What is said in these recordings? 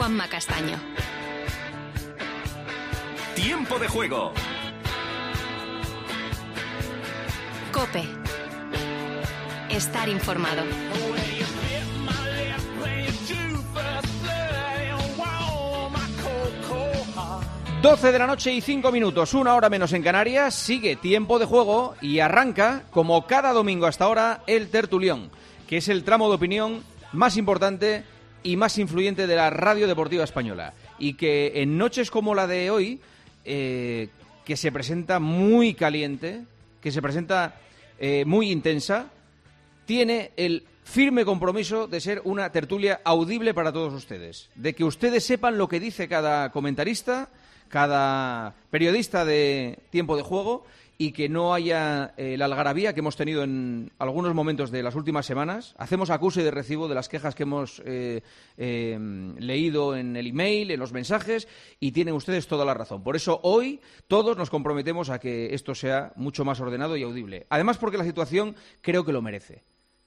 Juanma Castaño. Tiempo de juego. Cope. Estar informado. 12 de la noche y 5 minutos, una hora menos en Canarias, sigue tiempo de juego y arranca, como cada domingo hasta ahora, el Tertulión, que es el tramo de opinión más importante y más influyente de la radio deportiva española. Y que en noches como la de hoy, eh, que se presenta muy caliente, que se presenta eh, muy intensa, tiene el firme compromiso de ser una tertulia audible para todos ustedes, de que ustedes sepan lo que dice cada comentarista, cada periodista de tiempo de juego y que no haya eh, la algarabía que hemos tenido en algunos momentos de las últimas semanas. Hacemos acuse de recibo de las quejas que hemos eh, eh, leído en el email, en los mensajes, y tienen ustedes toda la razón. Por eso hoy todos nos comprometemos a que esto sea mucho más ordenado y audible. Además, porque la situación creo que lo merece.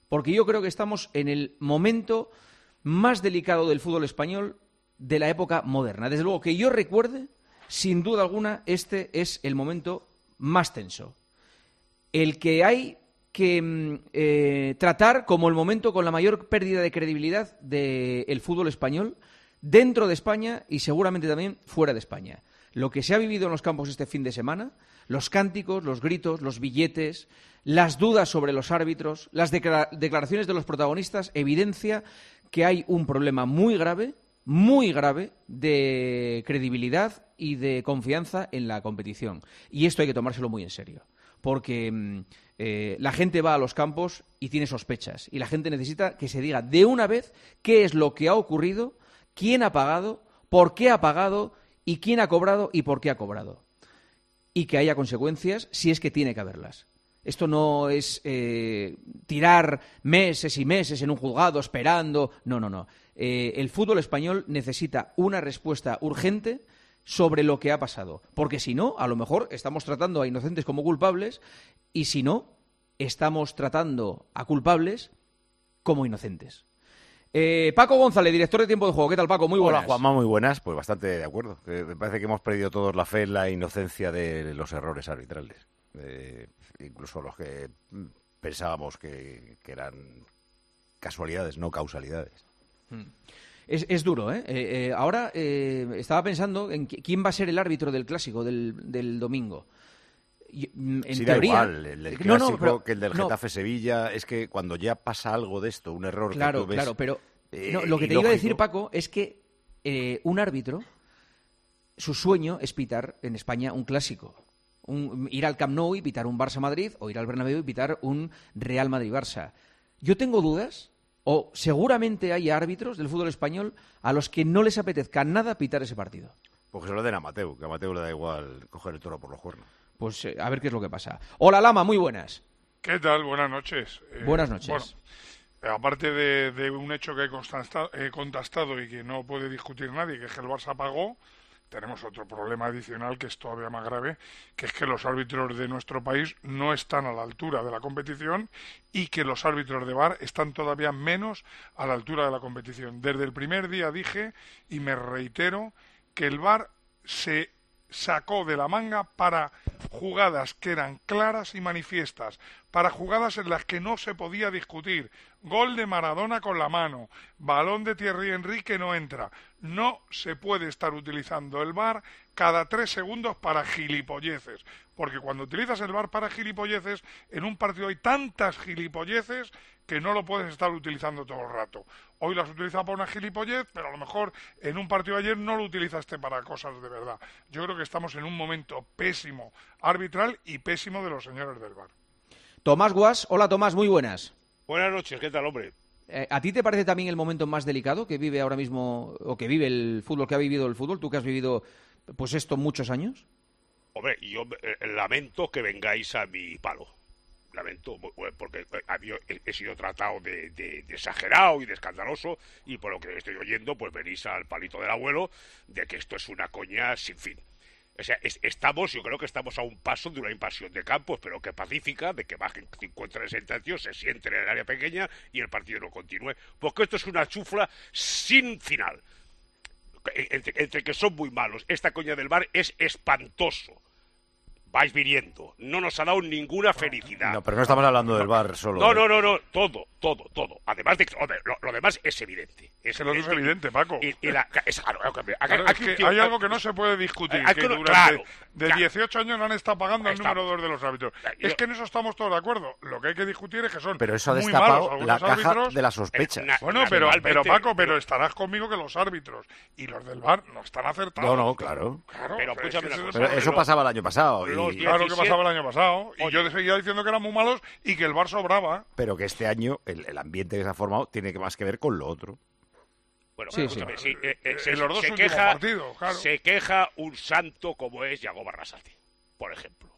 Porque yo creo que estamos en el momento más delicado del fútbol español de la época moderna. Desde luego que yo recuerde sin duda alguna, este es el momento más tenso. El que hay que mm, eh, tratar como el momento con la mayor pérdida de credibilidad del fútbol español dentro de España y seguramente también fuera de España. Lo que se ha vivido en los campos este fin de semana, los cánticos, los gritos, los billetes, las dudas sobre los árbitros, las declaraciones de los protagonistas, evidencia que hay un problema muy grave muy grave de credibilidad y de confianza en la competición. Y esto hay que tomárselo muy en serio. Porque mm, eh, la gente va a los campos y tiene sospechas. Y la gente necesita que se diga de una vez qué es lo que ha ocurrido, quién ha pagado, por qué ha pagado y quién ha cobrado y por qué ha cobrado. Y que haya consecuencias si es que tiene que haberlas. Esto no es eh, tirar meses y meses en un juzgado esperando. No, no, no. Eh, el fútbol español necesita una respuesta urgente sobre lo que ha pasado. Porque si no, a lo mejor estamos tratando a inocentes como culpables y si no, estamos tratando a culpables como inocentes. Eh, Paco González, director de Tiempo de Juego. ¿Qué tal, Paco? Muy buenas. Hola, Juanma, muy buenas. Pues bastante de acuerdo. me parece que hemos perdido todos la fe en la inocencia de los errores arbitrales. incluso los que pensábamos que eran casualidades, no causalidades. Mm. Es, duro, ¿eh? eh, eh ahora eh, estaba pensando en quién va a ser el árbitro del clásico del, domingo. Mm, en teoría, el, clásico que el del Getafe Sevilla es que cuando ya pasa algo de esto, un error claro, que tú ves, Claro, pero lo que te iba a decir, Paco, es que un árbitro, su sueño es pitar en España un clásico. ir al Camp Nou y pitar un Barça-Madrid o ir al Bernabéu y pitar un Real Madrid-Barça. Yo tengo dudas o seguramente hay árbitros del fútbol español a los que no les apetezca nada pitar ese partido. Porque se lo den a Mateo, que a Mateo le da igual coger el toro por los cuernos. Pues eh, a ver qué es lo que pasa. Hola Lama, muy buenas. ¿Qué tal? Buenas noches. Eh, buenas noches. aparte de, un hecho que he contestado y que no puede discutir nadie, que es que el Barça pagó, tenemos otro problema adicional que es todavía más grave, que es que los árbitros de nuestro país no están a la altura de la competición y que los árbitros de VAR están todavía menos a la altura de la competición. Desde el primer día dije y me reitero que el VAR se sacó de la manga para jugadas que eran claras y manifiestas, para jugadas en las que no se podía discutir. Gol de Maradona con la mano, balón de Thierry Henry que no entra. No se puede estar utilizando el VAR cada tres segundos para gilipolleces, porque cuando utilizas el VAR para gilipolleces, en un partido hay tantas gilipolleces que no lo puedes estar utilizando todo el rato. Hoy lo has utilizado para una gilipollez, pero a lo mejor en un partido de ayer no lo utilizaste para cosas de verdad. Yo creo que estamos en un momento pésimo arbitral y pésimo de los señores del VAR. Tomás Guas, hola Tomás, muy buenas. Buenas noches, ¿qué tal, hombre? Eh, ¿A ti te parece también el momento más delicado que vive ahora mismo, o que vive el fútbol, que ha vivido el fútbol, tú que has vivido pues esto muchos años? Hombre, yo eh, lamento que vengáis a mi palo lamento, porque eh, he sido tratado de, exagerado y de escandaloso, y por lo que estoy oyendo, pues venís al palito del abuelo de que esto es una coña sin fin. O sea, estamos, yo creo que estamos a un paso de una invasión de campos, pero que pacífica, de que bajen 50 60 se sienten en el área pequeña y el partido no continúe, porque esto es una chufla sin final. entre, entre que son muy malos, esta coña del bar es espantoso. Vais viniendo. No nos ha dado ninguna felicidad. No, pero no estamos hablando del bar solo. No, ¿eh? no, no, no, todo, todo, todo. Además de lo, lo demás es evidente. Es, Que lo es evidente, Paco. Y, y la, es, claro, aquí es que hay algo que no se puede discutir, Hay que durante claro, de claro. 18 años no han estado pagando el número 2 de los árbitros. Yo- Es que en eso estamos todos de acuerdo. Lo que hay que discutir es que son Pero eso ha muy destapado malos la caja árbitros. de las sospechas. Eh, na- Bueno, pero, pero Paco, pero estarás conmigo que los árbitros y los del VAR no están acertados. No, no, claro. Claro, Pero eso pasaba el año pasado. y- Claro que 17. pasaba el año pasado. Y yo seguía diciendo que eran muy malos y que el VAR sobraba. Pero que este año el, el ambiente que se ha formado tiene que más que ver con lo otro. Bueno, Sí, sí. sí, eh, eh, En se, los dos se queja, partidos, claro. se queja un santo como es Yago Barrasate, por ejemplo.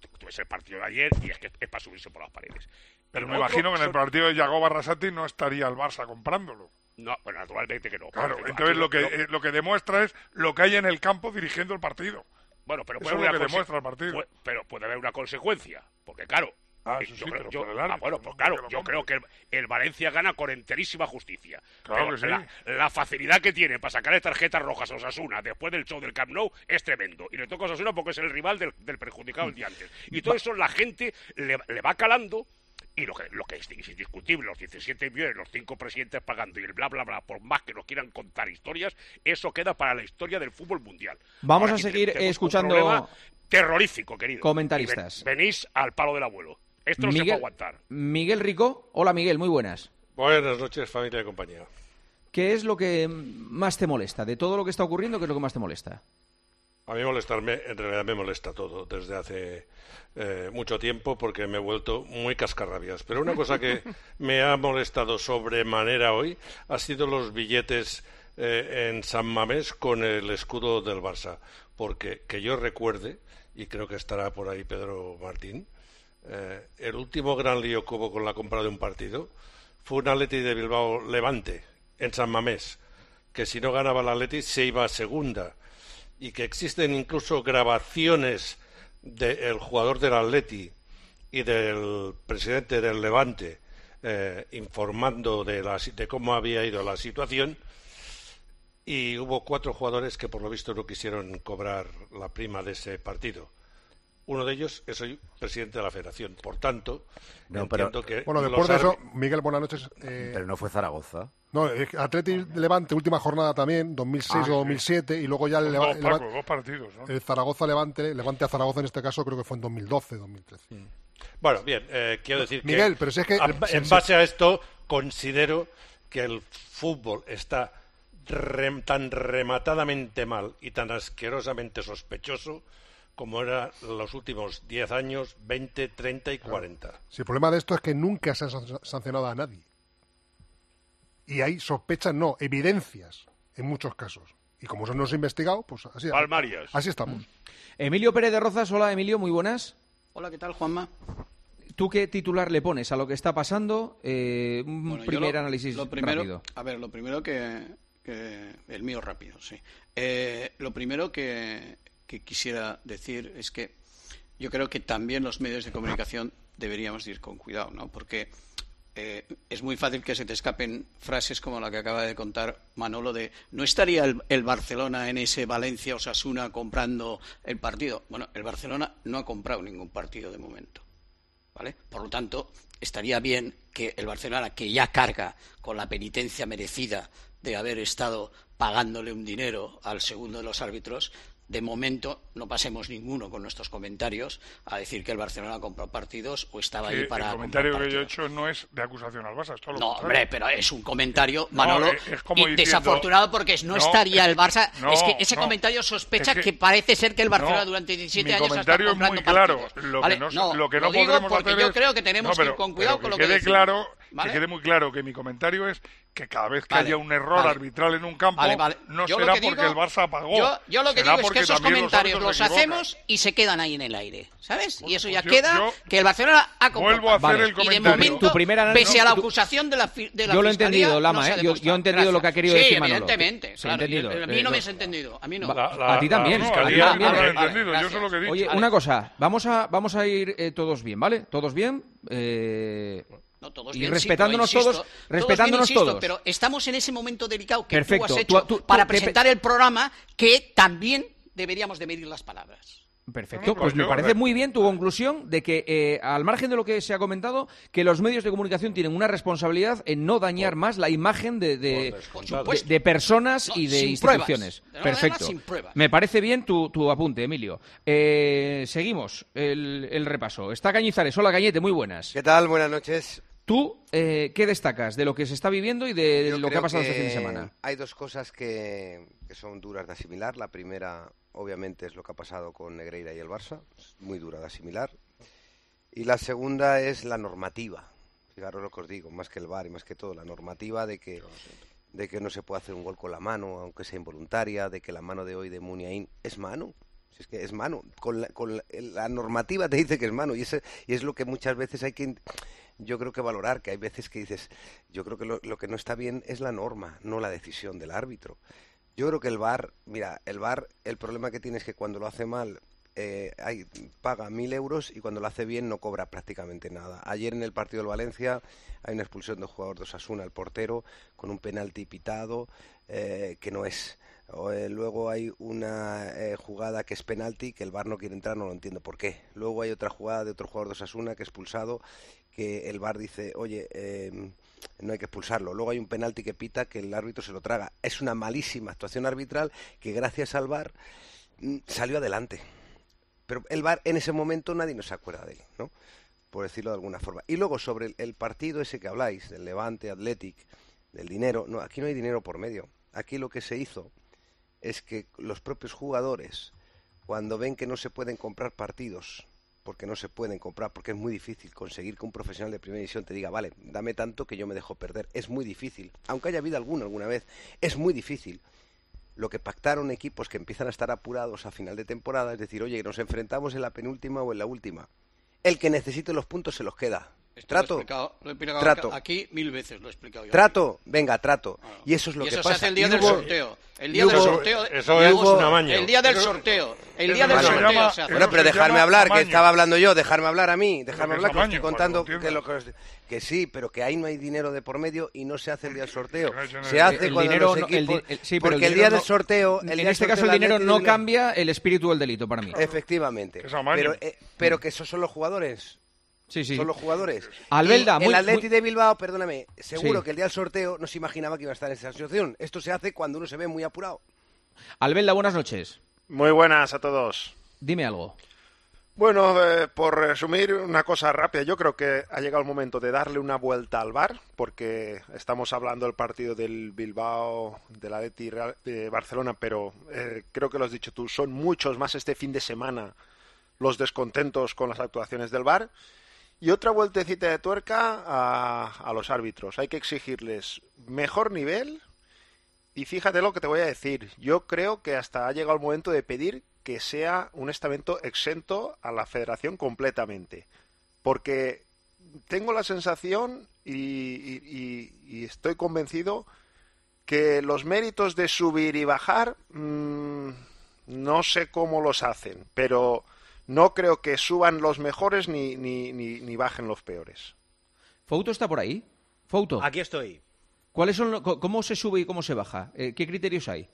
Tú, tú ves el partido de ayer y es que es para subirse por las paredes. Pero El me otro imagino que en el partido de Yago Barrasati no estaría el Barça comprándolo. No, bueno, naturalmente que no. Claro, entonces lo que, no- eh, lo que demuestra es lo que hay en el campo dirigiendo el partido. Bueno, pero puede haber una demuestra puede- pero puede haber una consecuencia. Porque, claro. Ah, eh, sí, creo- yo- ah, bueno, no pues claro, yo creo que el, el Valencia gana con enterísima justicia. Claro Pero que sí. la, facilidad que tiene para sacarle tarjetas rojas a Osasuna después del show del Camp Nou es tremendo. Y le toca a Osasuna porque es el rival del, del perjudicado el día antes. Y todo eso la gente le, le va calando. Y lo que, lo que es, es indiscutible, los 17 millones, los cinco presidentes pagando y el bla, bla, bla, por más que nos quieran contar historias, eso queda para la historia del fútbol mundial. Vamos a seguir escuchando problema terrorífico, querido. comentaristas. Ven- venís al palo del abuelo. Esto no se puede Miguel, aguantar. Miguel Rico. Hola, Miguel, muy buenas. Buenas noches, familia y compañía. ¿Qué es lo que más te molesta? De todo lo que está ocurriendo, ¿qué es lo que más te molesta? A mí molestarme, en realidad me molesta todo desde hace eh, mucho tiempo porque me he vuelto muy cascarrabias. Pero una cosa que me ha molestado sobremanera hoy ha sido los billetes eh, en San Mamés con el escudo del Barça. Porque que yo recuerde, y creo que estará por ahí Pedro Martín, eh, el último gran lío que hubo con la compra de un partido fue un Atleti de Bilbao Levante en San Mamés, que si no ganaba el Atleti se iba a segunda y que existen incluso grabaciones del jugador del Atleti y del presidente del Levante eh, informando de, la de cómo había ido la situación y hubo cuatro jugadores que por lo visto no quisieron cobrar la prima de ese partido. Uno de ellos es hoy presidente de la federación. Por tanto, No, pero- entiendo que Bueno, después de eso, Miguel, buenas noches. eh, Pero no fue Zaragoza. no, que Atleti Levante, última jornada también, 2006 Ah, o 2007, y luego ya el, Leva- Dos, Paco, Leva- dos partidos, ¿no? el Zaragoza Levante, Levante a Zaragoza en este caso creo que fue en 2012, 2013. Bueno, bien, eh, quiero decir que... Miguel, pero si es que- a- en se- base a esto, considero que el fútbol está rem- tan rematadamente mal y tan asquerosamente sospechoso como era los últimos 10 años, 20, 30 y 40. Si el problema de esto es que nunca se ha san- sancionado a nadie. Y hay sospechas, no, evidencias en muchos casos. Y como eso no se ha investigado, pues así, Palmarias. así estamos. Emilio Pérez de Rozas, hola Emilio, muy buenas. Hola, ¿qué tal, Juanma? ¿Tú qué titular le pones a lo que está pasando? Eh, un Bueno, primer lo- análisis lo primero, rápido. A ver, lo primero que, que- El mío rápido, sí. Eh, lo primero que, que quisiera decir es que yo creo que también los medios de comunicación deberíamos de ir con cuidado, ¿no? Porque eh, es muy fácil que se te escapen frases como la que acaba de contar Manolo de no estaría el, el Barcelona en ese Valencia Osasuna comprando el partido. Bueno, el Barcelona no ha comprado ningún partido de momento. ¿Vale? Por lo tanto, estaría bien que el Barcelona, que ya carga con la penitencia merecida de haber estado pagándole un dinero al segundo de los árbitros, de momento no pasemos ninguno con nuestros comentarios a decir que el Barcelona compró partidos o estaba ahí para el comentario que yo he hecho no es de acusación al Barça, es todo lo No, contrario. hombre, pero es un comentario, No, Manolo, es- es como y diciendo- desafortunado porque no, No, estaría es- el Barça. no, es que ese comentario sospecha Es que, que- parece ser que el Barcelona durante 17 mi años ha estado comentario es comprando muy claro. partidos. Lo ¿vale? que no, lo que no digo podremos porque hacer yo es- creo que tenemos que ir con cuidado con lo que que quede decimos, claro, ¿vale? que quede muy claro que mi comentario es que cada vez que Vale, haya un error vale. arbitral en un campo Vale, vale. no Yo lo será que porque digo- el Barça pagó. Yo, yo lo que será digo es porque que esos comentarios los equivocan. hacemos y se quedan ahí en el aire, ¿sabes? y eso ya pues yo- queda yo que el Barcelona ha comprado vuelvo a hacer el Y de comentario. momento, Tu primer análisis- pese a la acusación de la, fi- de la Yo lo he entendido, Lama, no ¿eh? Yo- yo he entendido lo que ha Gracias. querido sí, decir Manolo. evidentemente. Sí, claro, A mí no me has entendido. A mí no. La- la- A ti también. Oye, una cosa, vamos a, vamos a ir eh, todos bien, ¿vale? ¿Todos bien? Eh, No, todos y bien, respetándonos todos, insisto, respetándonos bien, insisto, todos. Pero estamos en ese momento delicado que Perfecto. tú has hecho Tú- tú- para tú- presentar el programa que también deberíamos de medir las palabras. Perfecto, pues me parece eh, muy bien tu conclusión de que, eh, al margen de lo que se ha comentado, que los medios de comunicación tienen una responsabilidad en no dañar más la imagen de, de, personas No, y de instituciones. Perfecto. además, sin pruebas. Me parece bien tu, tu apunte, Emilio. Eh, seguimos el, el repaso. Está Cañizares. Hola, Cañete, muy buenas. ¿Qué tal? Buenas noches. ¿Tú eh, qué destacas de lo que se está viviendo y de Yo lo que ha pasado este fin de semana? Hay dos cosas que, que son duras de asimilar. La primera, obviamente, es lo que ha pasado con Negreira y el Barça. Es muy dura de asimilar. Y la segunda es la normativa. Fijaros lo que os digo, más que el VAR y más que todo, la normativa de que, de que no se puede hacer un gol con la mano, aunque sea involuntaria, de que la mano de hoy de Muniain es mano. Si es que es mano. Con la, con la, normativa te dice que es mano. Y, ese, y es lo que muchas veces hay que yo creo que valorar, que hay veces que dices, yo creo que lo, lo, que no está bien es la norma, no la decisión del árbitro. Yo creo que el VAR, mira, el VAR, el problema que tiene es que cuando lo hace mal, eh, paga mil euros y cuando lo hace bien no cobra prácticamente nada. Ayer en el partido del Valencia hay una expulsión de un jugador de Osasuna, el portero, con un penalti pitado eh, que no es. Eh, luego hay una eh, jugada que es penalti, que el VAR no quiere entrar, no lo entiendo por qué. Luego hay otra jugada de otro jugador de Osasuna que es expulsado, que el VAR dice, oye, eh, no hay que expulsarlo. Luego hay un penalti que pita que el árbitro se lo traga. Es una malísima actuación arbitral que gracias al VAR mm, salió adelante. Pero el VAR en ese momento nadie nos acuerda de él, ¿no? Por decirlo de alguna forma. Y luego sobre el, el partido ese que habláis, del Levante, Athletic, del dinero, no, aquí no hay dinero por medio. Aquí lo que se hizo es que los propios jugadores, cuando ven que no se pueden comprar partidos, porque no se pueden comprar, porque es muy difícil conseguir que un profesional de primera división te diga, vale, dame tanto que yo me dejo perder. Es muy difícil, aunque haya habido alguno alguna vez, es muy difícil. Lo que pactaron equipos que empiezan a estar apurados a final de temporada, es decir, oye, nos enfrentamos en la penúltima o en la última. El que necesite los puntos se los queda. Esto trato. Lo he explicado, lo he explicado trato. Aquí mil veces lo he explicado yo. Trato, venga, trato. Y eso es lo y que eso pasa. se hace el día Y del hubo- sorteo. El día del sorteo. eso es luego- un amaño. El día del sorteo. El día del sorteo llama- se hace. Bueno, pero dejarme hablar, que estaba hablando yo, dejarme hablar a mí, dejarme que hablar, que amaño, estoy contando que, lo que, que sí, pero que ahí no hay dinero de por medio y no se hace el día del sorteo. Que Se hace El cuando dinero los el equipos... di- el- sí, pero porque el el, día dinero del no- sorteo... el en este caso el dinero no cambia el espíritu del delito para mí. Efectivamente. Que. Pero, eh, pero que esos son los jugadores. Sí, sí. Son los jugadores. Albelda, muy- el Atleti muy- de Bilbao, perdóname, seguro Sí. que el día del sorteo no se imaginaba que iba a estar en esa situación. Esto se hace cuando uno se ve muy apurado. Albelda, buenas noches. Muy buenas a todos. Dime algo. Bueno, eh, por resumir una cosa rápida, yo creo que ha llegado el momento de darle una vuelta al bar, porque estamos hablando del partido del Bilbao, de la Atleti Real- de Barcelona, pero eh, creo que lo has dicho tú, son muchos más este fin de semana los descontentos con las actuaciones del bar. Y otra vueltecita de tuerca a, a los árbitros. Hay que exigirles mejor nivel. Y fíjate lo que te voy a decir. Yo creo que hasta ha llegado el momento de pedir que sea un estamento exento a la federación completamente. Porque tengo la sensación y, y- y- estoy convencido que los méritos de subir y bajar mm, no sé cómo los hacen, pero no creo que suban los mejores ni, ni, ni, ni bajen los peores. ¿Fouto está por ahí? ¿Fouto? Aquí estoy. ¿Cuáles son, lo- ¿Cómo se sube y cómo se baja? Eh, ¿Qué criterios hay?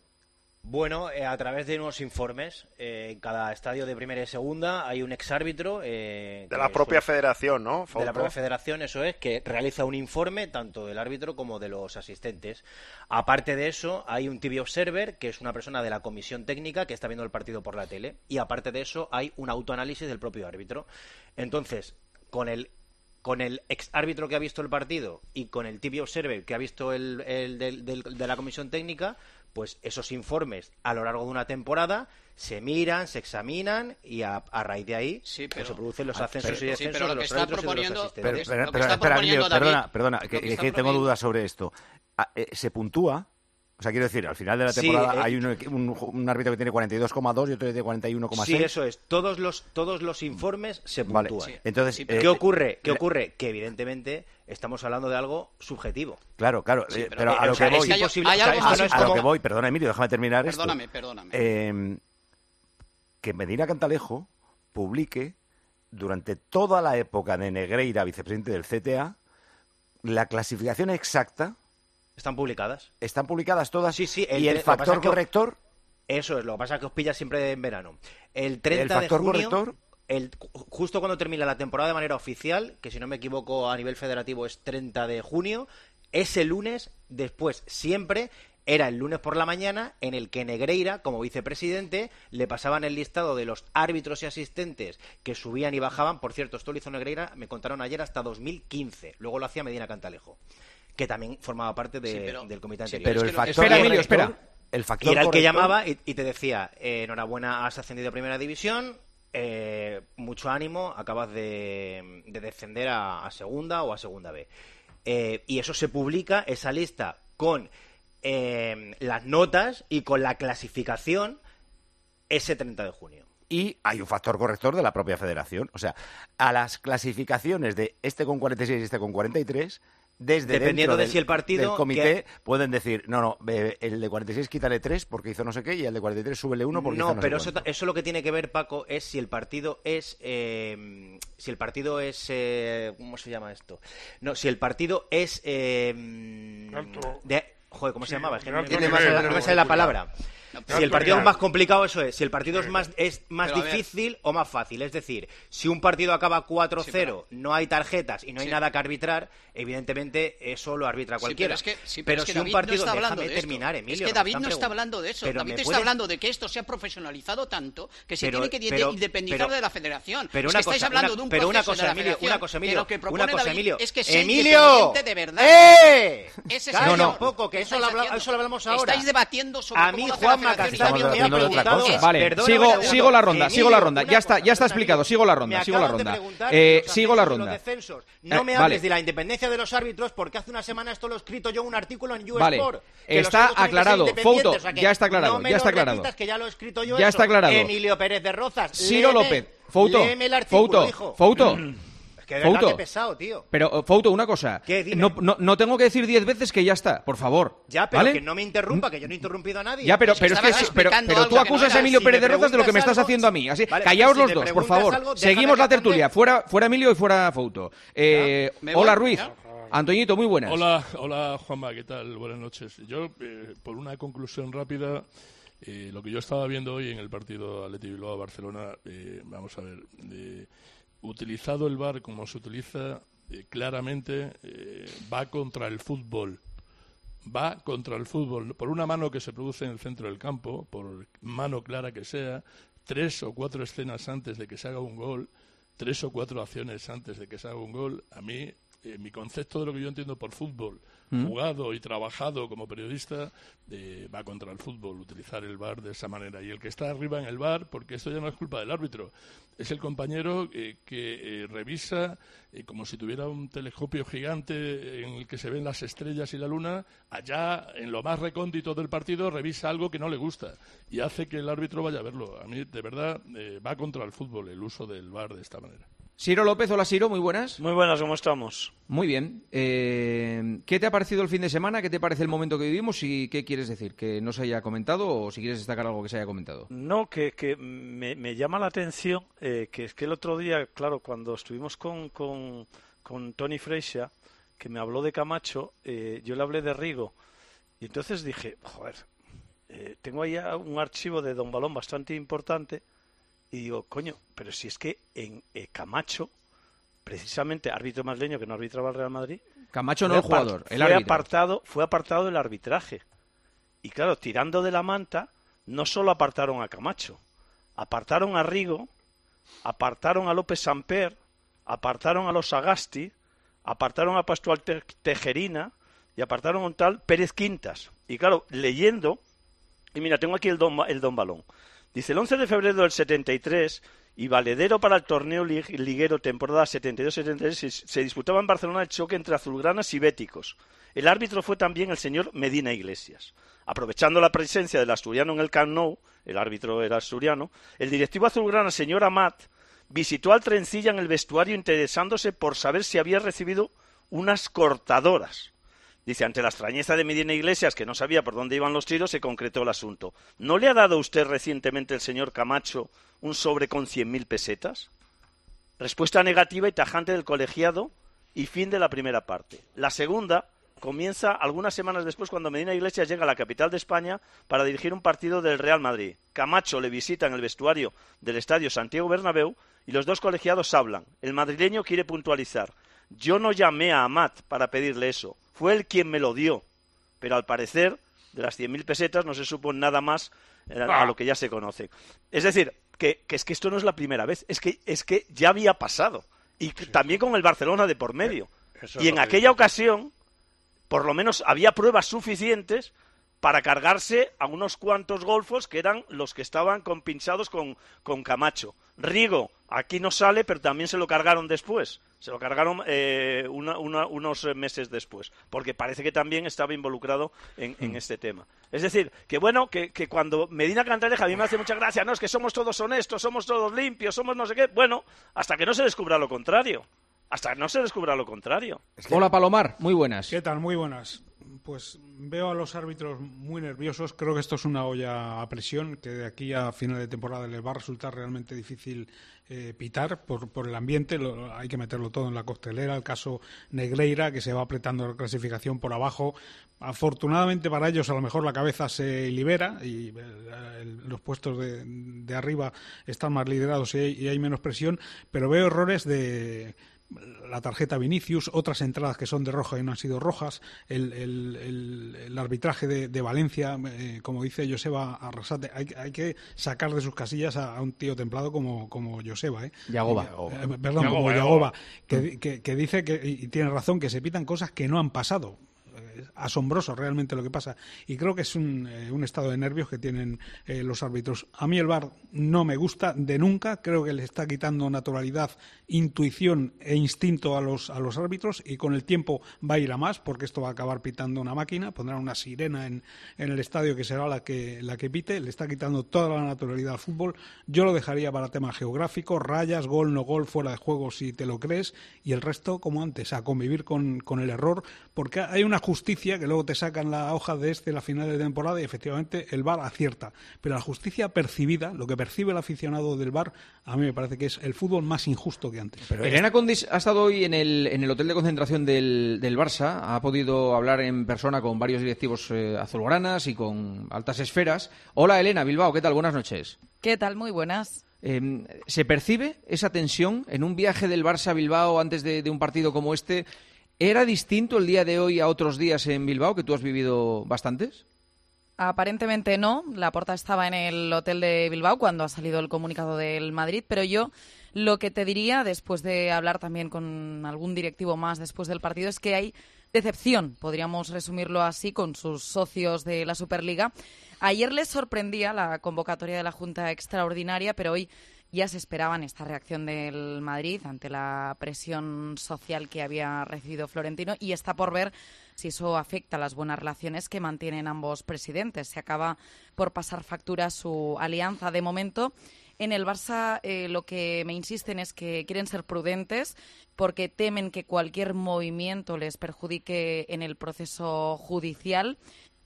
Bueno, eh, a través de unos informes, eh, en cada estadio de primera y segunda hay un exárbitro. Eh, De la propia federación, ¿no? De la propia federación, eso es, que realiza un informe tanto del árbitro como de los asistentes. Aparte de eso, hay un TV Observer, que es una persona de la comisión técnica que está viendo el partido por la tele. Y aparte de eso, hay un autoanálisis del propio árbitro. Entonces, con el con el ex árbitro que ha visto el partido y con el TV Observer que ha visto el, el del- del- de la comisión técnica, pues esos informes a lo largo de una temporada se miran, se examinan y a, a raíz de ahí pues pero- se producen los Ah, ascensos pero- y sí, descensos pero lo de los está árbitros y de los proponiendo- asistentes. Pero, pero- pero- espera, Emilio, perdona, perdona, que, que que tengo dudas sobre esto. Ah, eh, ¿Se puntúa? O sea, quiero decir, al final de la Sí, temporada eh, hay un, un- un árbitro que tiene 42,2 y otro que tiene 41,6. Sí, eso es. Todos los, todos los informes se Vale, puntúan. sí. entonces, Sí, eh, ¿Qué ocurre? ¿Qué ocurre? Que evidentemente estamos hablando de algo subjetivo. Claro, claro, Sí, eh, pero- pero, eh, a lo o sea, que es voy... que hay- imposible- hay o sea, algo esto más- no es a lo que voy, perdona Emilio, déjame terminar esto. Perdóname, perdóname. Eh, que Medina Cantalejo publique durante toda la época de Negreira, vicepresidente del CTA, la clasificación exacta Están publicadas. están publicadas todas Sí, sí. y el que pasa factor es que- corrector Eso es, lo que pasa es que os pilla siempre en verano. El 30 el factor de junio, corrector el, justo cuando termina la temporada de manera oficial, que si no me equivoco a nivel federativo es 30 de junio, ese lunes, después, siempre era el lunes por la mañana en el que Negreira, como vicepresidente, le pasaban el listado de los árbitros y asistentes que subían y bajaban. Por cierto, esto lo hizo Negreira, me contaron ayer, hasta 2015. Luego lo hacía Medina Cantalejo, que también formaba parte de- Sí, pero- del comité sí, anterior. pero el factor Espera, Emilio, espera. el Y factor era el que llamaba y, y te decía, eh, enhorabuena, has ascendido a primera división, eh, mucho ánimo, acabas de, de descender a, a segunda o a segunda B. Eh, y eso se publica, esa lista, con eh, las notas y con la clasificación ese 30 de junio. y hay un factor corrector de la propia federación. O sea, a las clasificaciones de este con 46 y este con 43, desde Dependiendo de si el partido del comité que- pueden decir, no, no, eh, el de 46 quítale 3 porque hizo no sé qué y el de 43 súbele 1 porque hizo No, no pero sé eso, cuánto. eso lo que tiene que ver, Paco, es si el partido es. eh, si el partido es. eh, ¿Cómo se llama esto? No, si el partido es. eh, de, joder, ¿cómo Sí, se llamaba? Es que no, no me no me sale la palabra. No, Si el partido es más complicado, eso es. Si el partido es más, es más Pero difícil o más fácil. Es decir, si un partido acaba 4-0, Sí, pero- no hay tarjetas y no hay Sí. nada que arbitrar, evidentemente eso lo arbitra Sí, cualquiera. pero es que, sí, pero pero es que si un partido. no está hablando déjame de terminar, Emilio. es que David no está hablando de eso. Pero David está hablando de que esto se ha profesionalizado tanto que se tiene que independizar de la federación. pero Es una que estáis cosa, hablando una- de un pero una cosa, de la Emilio, una cosa, Emilio, que lo que una propone cosa, David Emilio. es que sea ¡Emilio! de verdad. ¡Eh! Ese señor. un poco, que eso lo, hablamos ahora. Estáis debatiendo sobre A cómo mí, la Juanma Vale, sigo, sigo la ronda, sigo la ronda. Ya está, ya está explicado, sigo la ronda, sigo la ronda. Eh, sigo la ronda. descensos. No Eh, me vale. hables de la independencia de los árbitros porque hace una semana esto lo he escrito yo un artículo en Vale, que los está aclarado. Fouto, ya está aclarado, ya está aclarado. ya está aclarado. Emilio Pérez de Rozas. Ciro López, Fouto, Fouto. Fouto. Que de verdad, pesado, tío. Pero, eh, Fouto, una cosa. ¿Qué? Dime. No, no, no tengo que decir diez veces que ya está, por favor. Ya, pero ¿vale? que no me interrumpa, que yo no he interrumpido a nadie. Ya, pero, pero, es que, pero, pero tú no acusas era. a Emilio Si Pérez de Rozas de lo que me estás algo- haciendo a mí. Así, Vale, callaos si los dos, por favor. algo, Seguimos la tertulia. Fuera, fuera Emilio y fuera Fouto. Eh, hola Ruiz. ¿Ya? Antoñito, muy buenas. Hola, hola Juanma, ¿qué tal? Buenas noches. Yo, eh, por una conclusión rápida, eh, lo que yo estaba viendo hoy en el partido Atleti Bilbao-Barcelona, eh, vamos a ver, eh, utilizado el VAR como se utiliza, eh, claramente eh, va contra el fútbol. Va contra el fútbol. Por una mano que se produce en el centro del campo, por mano clara que sea, tres o cuatro escenas antes de que se haga un gol, tres o cuatro acciones antes de que se haga un gol, a mí, eh, mi concepto de lo que yo entiendo por fútbol, jugado y trabajado como periodista, eh, va contra el fútbol, utilizar el VAR de esa manera. Y el que está arriba en el VAR, porque esto ya no es culpa del árbitro, es el compañero eh, que eh, revisa eh, como si tuviera un telescopio gigante en el que se ven las estrellas y la luna, allá en lo más recóndito del partido revisa algo que no le gusta y hace que el árbitro vaya a verlo. A mí, de verdad, eh, va contra el fútbol el uso del VAR de esta manera. Ciro López, hola Ciro, muy buenas. Muy buenas, ¿cómo estamos? Muy bien. Eh, ¿Qué te ha parecido el fin de semana? ¿Qué te parece el momento que vivimos? ¿Y qué quieres decir? ¿Que no se haya comentado o si quieres destacar algo que se haya comentado? No, que, que me, me llama la atención eh, que es que el otro día, claro, cuando estuvimos con, con, con Tony Freixa, que me habló de Camacho, eh, yo le hablé de Rigo. Y entonces dije, joder, tengo ahí un archivo de Don Balón bastante importante. Y digo, coño, pero si es que en eh, Camacho, precisamente árbitro madrileño que no arbitraba el Real Madrid, Camacho no el jugador, el fue árbitro. apartado, fue apartado del arbitraje. Y claro, tirando de la manta, no solo apartaron a Camacho, apartaron a Rigo, apartaron a López Samper, apartaron a los Agasti, apartaron a Pascual Te- Tejerina y apartaron a un tal Pérez Quintas. Y claro, leyendo, y mira, tengo aquí el don, el don Balón. Dice, el 11 de febrero del 73 y valedero para el torneo lig- liguero temporada 72-73 se, se disputaba en Barcelona el choque entre azulgranas y béticos. El árbitro fue también el señor Medina Iglesias. Aprovechando la presencia del asturiano en el Camp Nou, el árbitro era asturiano, el directivo azulgrana, señor Amat, visitó al trencilla en el vestuario interesándose por saber si había recibido unas cortadoras. Dice, ante la extrañeza de Medina Iglesias, que no sabía por dónde iban los tiros, se concretó el asunto. ¿No le ha dado usted recientemente el señor Camacho un sobre con cien mil pesetas? Respuesta negativa y tajante del colegiado, y fin de la primera parte. La segunda comienza algunas semanas después cuando Medina Iglesias llega a la capital de España para dirigir un partido del Real Madrid. Camacho le visita en el vestuario del estadio Santiago Bernabéu y los dos colegiados hablan. El madrileño quiere puntualizar. Yo no llamé a Amat para pedirle eso. Fue él quien me lo dio. Pero al parecer, de las 100.000 pesetas no se supo nada más eh, a lo que ya se conoce. Es decir, que, que es que esto no es la primera vez. Es que, es que ya había pasado. Y también con el Barcelona de por medio. Eso Y en aquella digo. ocasión, por lo menos había pruebas suficientes para cargarse a unos cuantos golfos que eran los que estaban compinchados con, con Camacho. Rigo, aquí no sale, pero también se lo cargaron después. Se lo cargaron eh, una- una- unos meses después, porque parece que también estaba involucrado en, en este tema. Es decir, que bueno, que, que cuando Medina Cantareja a mí me hace mucha gracia, no, es que somos todos honestos, somos todos limpios, somos no sé qué. Bueno, hasta que no se descubra lo contrario. Hasta que no se descubra lo contrario. Hola Palomar, muy buenas. ¿Qué tal? Muy buenas. Pues veo a los árbitros muy nerviosos. Creo que esto es una olla a presión que de aquí a final de temporada les va a resultar realmente difícil eh, pitar por, por el ambiente. Lo- hay que meterlo todo en la costelera. El caso Negreira, que se va apretando la clasificación por abajo. Afortunadamente para ellos, a lo mejor la cabeza se libera y eh, los puestos de, de arriba están más liderados y hay, y hay menos presión. Pero veo errores de la tarjeta Vinicius, otras entradas que son de roja y no han sido rojas, el, el- el- el arbitraje de, de Valencia, eh, como dice Joseba Arrasate, hay, hay que sacar de sus casillas a, a un tío templado como, como Joseba, ¿eh? Yagoba. Eh, perdón, Yagoba, como Yagoba. Yagoba, que, que- que dice que, y tiene razón, que se pitan cosas que no han pasado. Asombroso realmente lo que pasa. Y creo que es un, eh, estado de nervios que tienen eh, los árbitros. A mí el VAR no me gusta de nunca. Creo que le está quitando naturalidad, intuición e instinto a los, a los árbitros y con el tiempo va a ir a más porque esto va a acabar pitando una máquina. Pondrán una sirena en, en el estadio que será la que, la que pite. Le está quitando toda la naturalidad al fútbol. Yo lo dejaría para tema geográfico, rayas, gol, no gol, fuera de juego si te lo crees y el resto como antes, a convivir con, con el error porque hay una justicia que luego te sacan la hoja de este la final de temporada y efectivamente el VAR acierta. Pero la justicia percibida, lo que percibe el aficionado del VAR, a mí me parece que es el fútbol más injusto que antes. Elena Condis ha estado hoy en el, en el hotel de concentración del, del Barça, ha podido hablar en persona con varios directivos eh, azulgranas y con altas esferas. Hola Elena, Bilbao, ¿qué tal? Buenas noches. ¿Qué tal? Muy buenas. Eh, ¿Se percibe esa tensión en un viaje del Barça a Bilbao antes de, de un partido como este? ¿Era distinto el día de hoy a otros días en Bilbao, que tú has vivido bastantes? Aparentemente no. La porta estaba en el hotel de Bilbao cuando ha salido el comunicado del Madrid, pero yo lo que te diría, después de hablar también con algún directivo más después del partido, es que hay decepción, podríamos resumirlo así, con sus socios de la Superliga. Ayer les sorprendía la convocatoria de la Junta Extraordinaria, pero hoy ya se esperaban esta reacción del Madrid ante la presión social que había recibido Florentino y está por ver si eso afecta las buenas relaciones que mantienen ambos presidentes. Se acaba por pasar factura su alianza de momento. En el Barça eh, lo que me insisten es que quieren ser prudentes porque temen que cualquier movimiento les perjudique en el proceso judicial.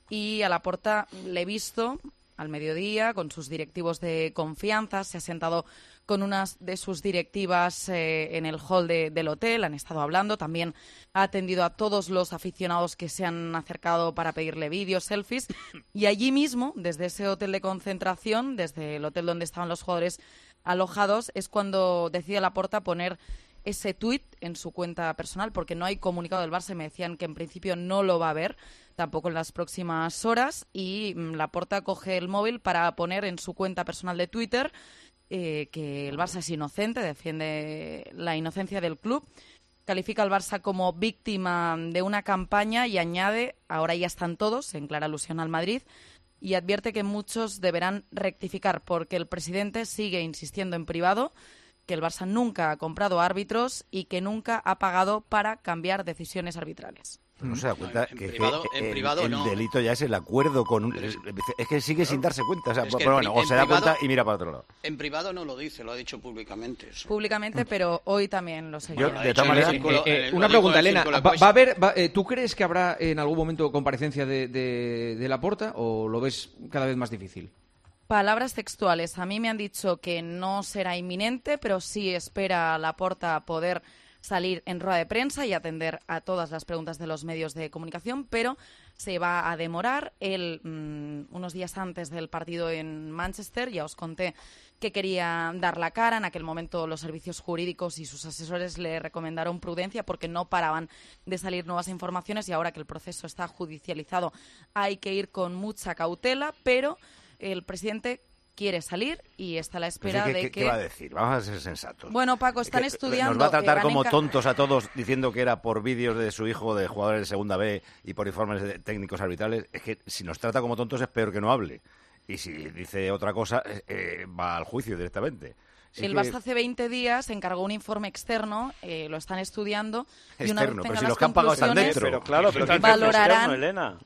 Y a la porta le he visto al mediodía con sus directivos de confianza. Se ha sentado con unas de sus directivas eh, en el hall de- del hotel. Han estado hablando. También ha atendido a todos los aficionados que se han acercado para pedirle vídeos, selfies. Y allí mismo, desde ese hotel de concentración, desde el hotel donde estaban los jugadores alojados, es cuando decide Laporta poner ese tuit en su cuenta personal, porque no hay comunicado del Barça. Me decían que en principio no lo va a ver, tampoco en las próximas horas. Y mm, Laporta coge el móvil para poner en su cuenta personal de Twitter eh, que el Barça es inocente, defiende la inocencia del club. Califica al Barça como víctima de una campaña y añade, ahora ya están todos, en clara alusión al Madrid, y advierte que muchos deberán rectificar porque el presidente sigue insistiendo en privado que el Barça nunca ha comprado árbitros y que nunca ha pagado para cambiar decisiones arbitrales. No se da cuenta en que, que privado- en el- privado el, no. delito ya es el acuerdo con un... Es, es que sigue sin darse cuenta. O sea, Es que pero en bueno, o se da privado- cuenta y mira para otro lado. En privado no lo dice, lo ha dicho públicamente. Públicamente, pero hoy también lo sé Yo, de todas maneras, eh, eh, una pregunta, Elena. ¿Va, va a haber, va- eh, ¿Tú crees que habrá en algún momento comparecencia de, de, de Laporta o lo ves cada vez más difícil? Palabras textuales. A mí me han dicho que no será inminente, pero sí espera la porta poder salir en rueda de prensa y atender a todas las preguntas de los medios de comunicación, pero se va a demorar. Él, mm, unos días antes del partido en Manchester, ya os conté que quería dar la cara. En aquel momento los servicios jurídicos y sus asesores le recomendaron prudencia porque no paraban de salir nuevas informaciones y ahora que el proceso está judicializado hay que ir con mucha cautela, pero el presidente quiere salir y está a la Pues espera ¿qué, de que... qué va a decir? Vamos a ser sensatos. Bueno, Paco, están Que estudiando... Nos va a tratar como tontos a todos diciendo que era por vídeos de su hijo de jugadores de segunda B y por informes de técnicos arbitrales. Es que si nos trata como tontos es peor que no hable. Y si dice otra cosa, eh, eh, va al juicio directamente. Sí el que- Barça hace 20 días encargó un informe externo, eh, lo están estudiando y una vez Externo, pero si los que han pagado están conclusiones, dentro. Pero claro, pero ¿qué valorarán. externo, Elena?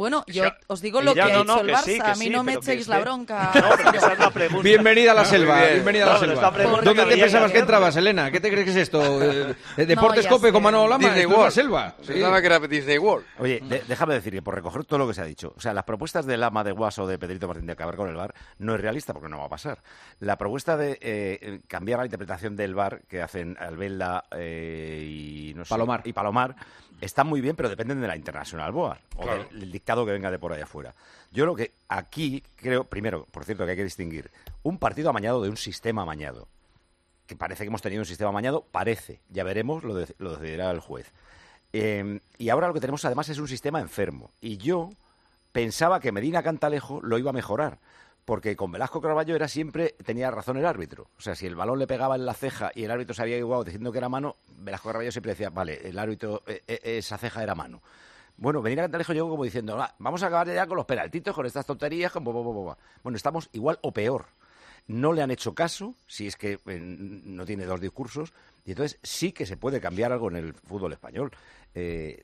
Bueno, yo os digo lo que ha no, hecho el que Barça. sí, que a mí sí, no me echéis la bronca. No, pero esa es la pregunta. Bienvenida a la Muy selva, bien. bienvenida a la selva. ¿Dónde te pensabas que entrabas, Elena? ¿Qué te crees que es esto? Eh, eh, ¿Deportes Cope sé. con Manolo Lama? Disney World. selva. Sí. Pensaba que era Disney World. Oye, de- déjame decir que por recoger todo lo que se ha dicho, o sea, las propuestas de Lama, de Guas o de Pedrito Martín de acabar con el VAR no es realista porque no va a pasar. La propuesta de eh, cambiar la interpretación del VAR que hacen Albelda eh, y, no sé, Palomar. y Palomar está muy bien, pero dependen de la Internacional Board o Claro. del, del dictado que venga de por ahí afuera. Yo lo que aquí creo, primero, por cierto, que hay que distinguir un partido amañado de un sistema amañado. Que parece que hemos tenido un sistema amañado, parece, ya veremos, lo, de- lo decidirá el juez. Eh, y ahora lo que tenemos además es un sistema enfermo. Y yo pensaba que Medina Cantalejo lo iba a mejorar. Porque con Velasco Carballo era siempre, tenía razón el árbitro. O sea, si el balón le pegaba en la ceja y el árbitro se había igualado diciendo que era mano, Velasco Carballo siempre decía, vale, el árbitro, eh, eh, esa ceja era mano. Bueno, Medina Cantalejo llegó como diciendo, "Ah, vamos a acabar ya con los penaltitos, con estas tonterías, con... bo, bo, bo, bo, bo". Bueno, estamos igual o peor. No le han hecho caso, si es que eh, no tiene dos discursos, y entonces sí que se puede cambiar algo en el fútbol español. Eh,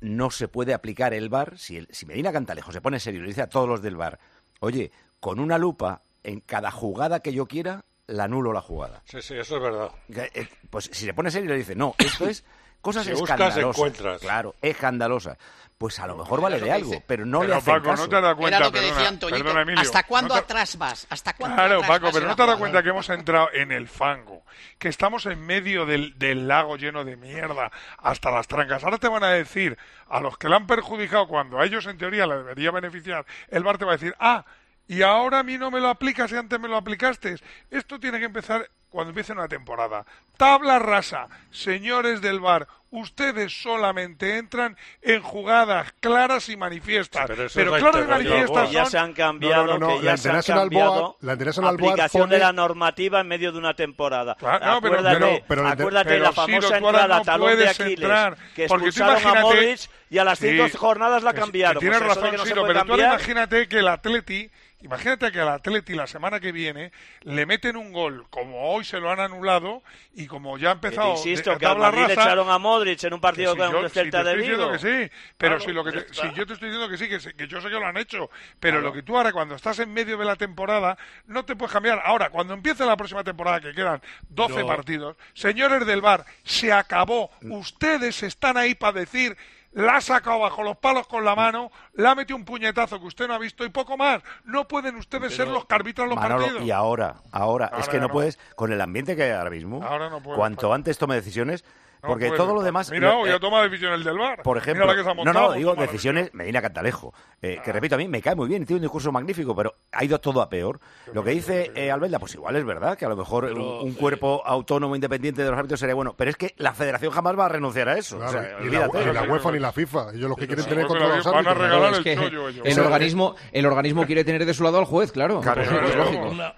no se puede aplicar el VAR, si, el- si Medina Cantalejo se pone serio y le dice a todos los del VAR, oye, con una lupa, en cada jugada que yo quiera, la anulo la jugada. Sí, sí, eso es verdad. Eh, Pues si se pone serio y le dice, no, esto es cosas Si buscas, escandalosas. encuentras. Claro, escandalosas. Pues a lo mejor vale de algo, dice. pero no Pero, le hacen Paco, caso. no te das cuenta, Era lo que perdona, decía Antoñito. perdona, Emilio, ¿Hasta cuándo no te- atrás vas? ¿Hasta cuándo Claro, atrás Paco, vas pero no la te das cuenta que hemos entrado en el fango, que estamos en medio del, del lago lleno de mierda, hasta las trancas. Ahora te van a decir, a los que la han perjudicado, cuando a ellos en teoría le debería beneficiar, el bar te va a decir, ah, y ahora a mí no me lo aplicas y antes me lo aplicaste. Esto tiene que empezar cuando empiece una temporada. Tabla rasa, señores del bar, ustedes solamente entran en jugadas claras y manifiestas. Sí, pero pero eso es la claras y manifiestas ya se han cambiado, No, no, no, que la ya se han cambiado Board- la International aplicación pone- de la normativa en medio de una temporada. Claro, no, pero- acuérdate, pero- pero la- acuérdate pero, la famosa tú ahora entrada no talón de Aquiles, entrar, que porque tú expulsaron a Modric y a las cinco Sí, jornadas la cambiaron. que tienes Pues razón, pero tú cambiar, imagínate que el Atleti, imagínate que al Atleti la semana que viene le meten un gol, como hoy se lo han anulado, y como ya ha que te empezado insisto de- que al le echaron a Modric en un que partido si con yo- el si Celta te de estoy diciendo que sí, pero Claro, si lo que te- si yo te estoy diciendo que sí, que, se- que yo sé que lo han hecho, pero lo que tú ahora cuando estás en medio de la temporada no te puedes cambiar. Ahora, cuando empiece la próxima temporada, que quedan 12 Pero- partidos, señores del bar, se acabó. Ustedes están ahí para decir la ha sacado bajo los palos con la mano, le ha metido un puñetazo que usted no ha visto y poco más. No pueden ustedes ser los que arbitran los Manolo, partidos. y ahora, ahora, Ahora es que no, no. puedes, con el ambiente que hay ahora mismo, Ahora no puedes, cuanto antes tome decisiones, porque puede, todo lo demás... Mira, hoy eh, ha tomado decisiones del bar. por ejemplo, Mira la que se ha no, montado, no, digo decisiones Medina Cantalejo, eh, que repito, a mí me cae muy bien, tiene un discurso magnífico, pero ha ido todo a peor. Lo que dice eh, Albelda, pues igual es verdad, que a lo mejor Pero, un, un eh, cuerpo autónomo independiente de los árbitros sería bueno, pero es que la federación jamás va a renunciar a eso. o Claro, sea, ni, la, olvídate. ni la UEFA ni la FIFA. Ellos los que quieren tener control a la- los van a árbitros. regalar el chollo ellos. organismo, el organismo quiere tener de su lado al juez, claro. Claro, Pues.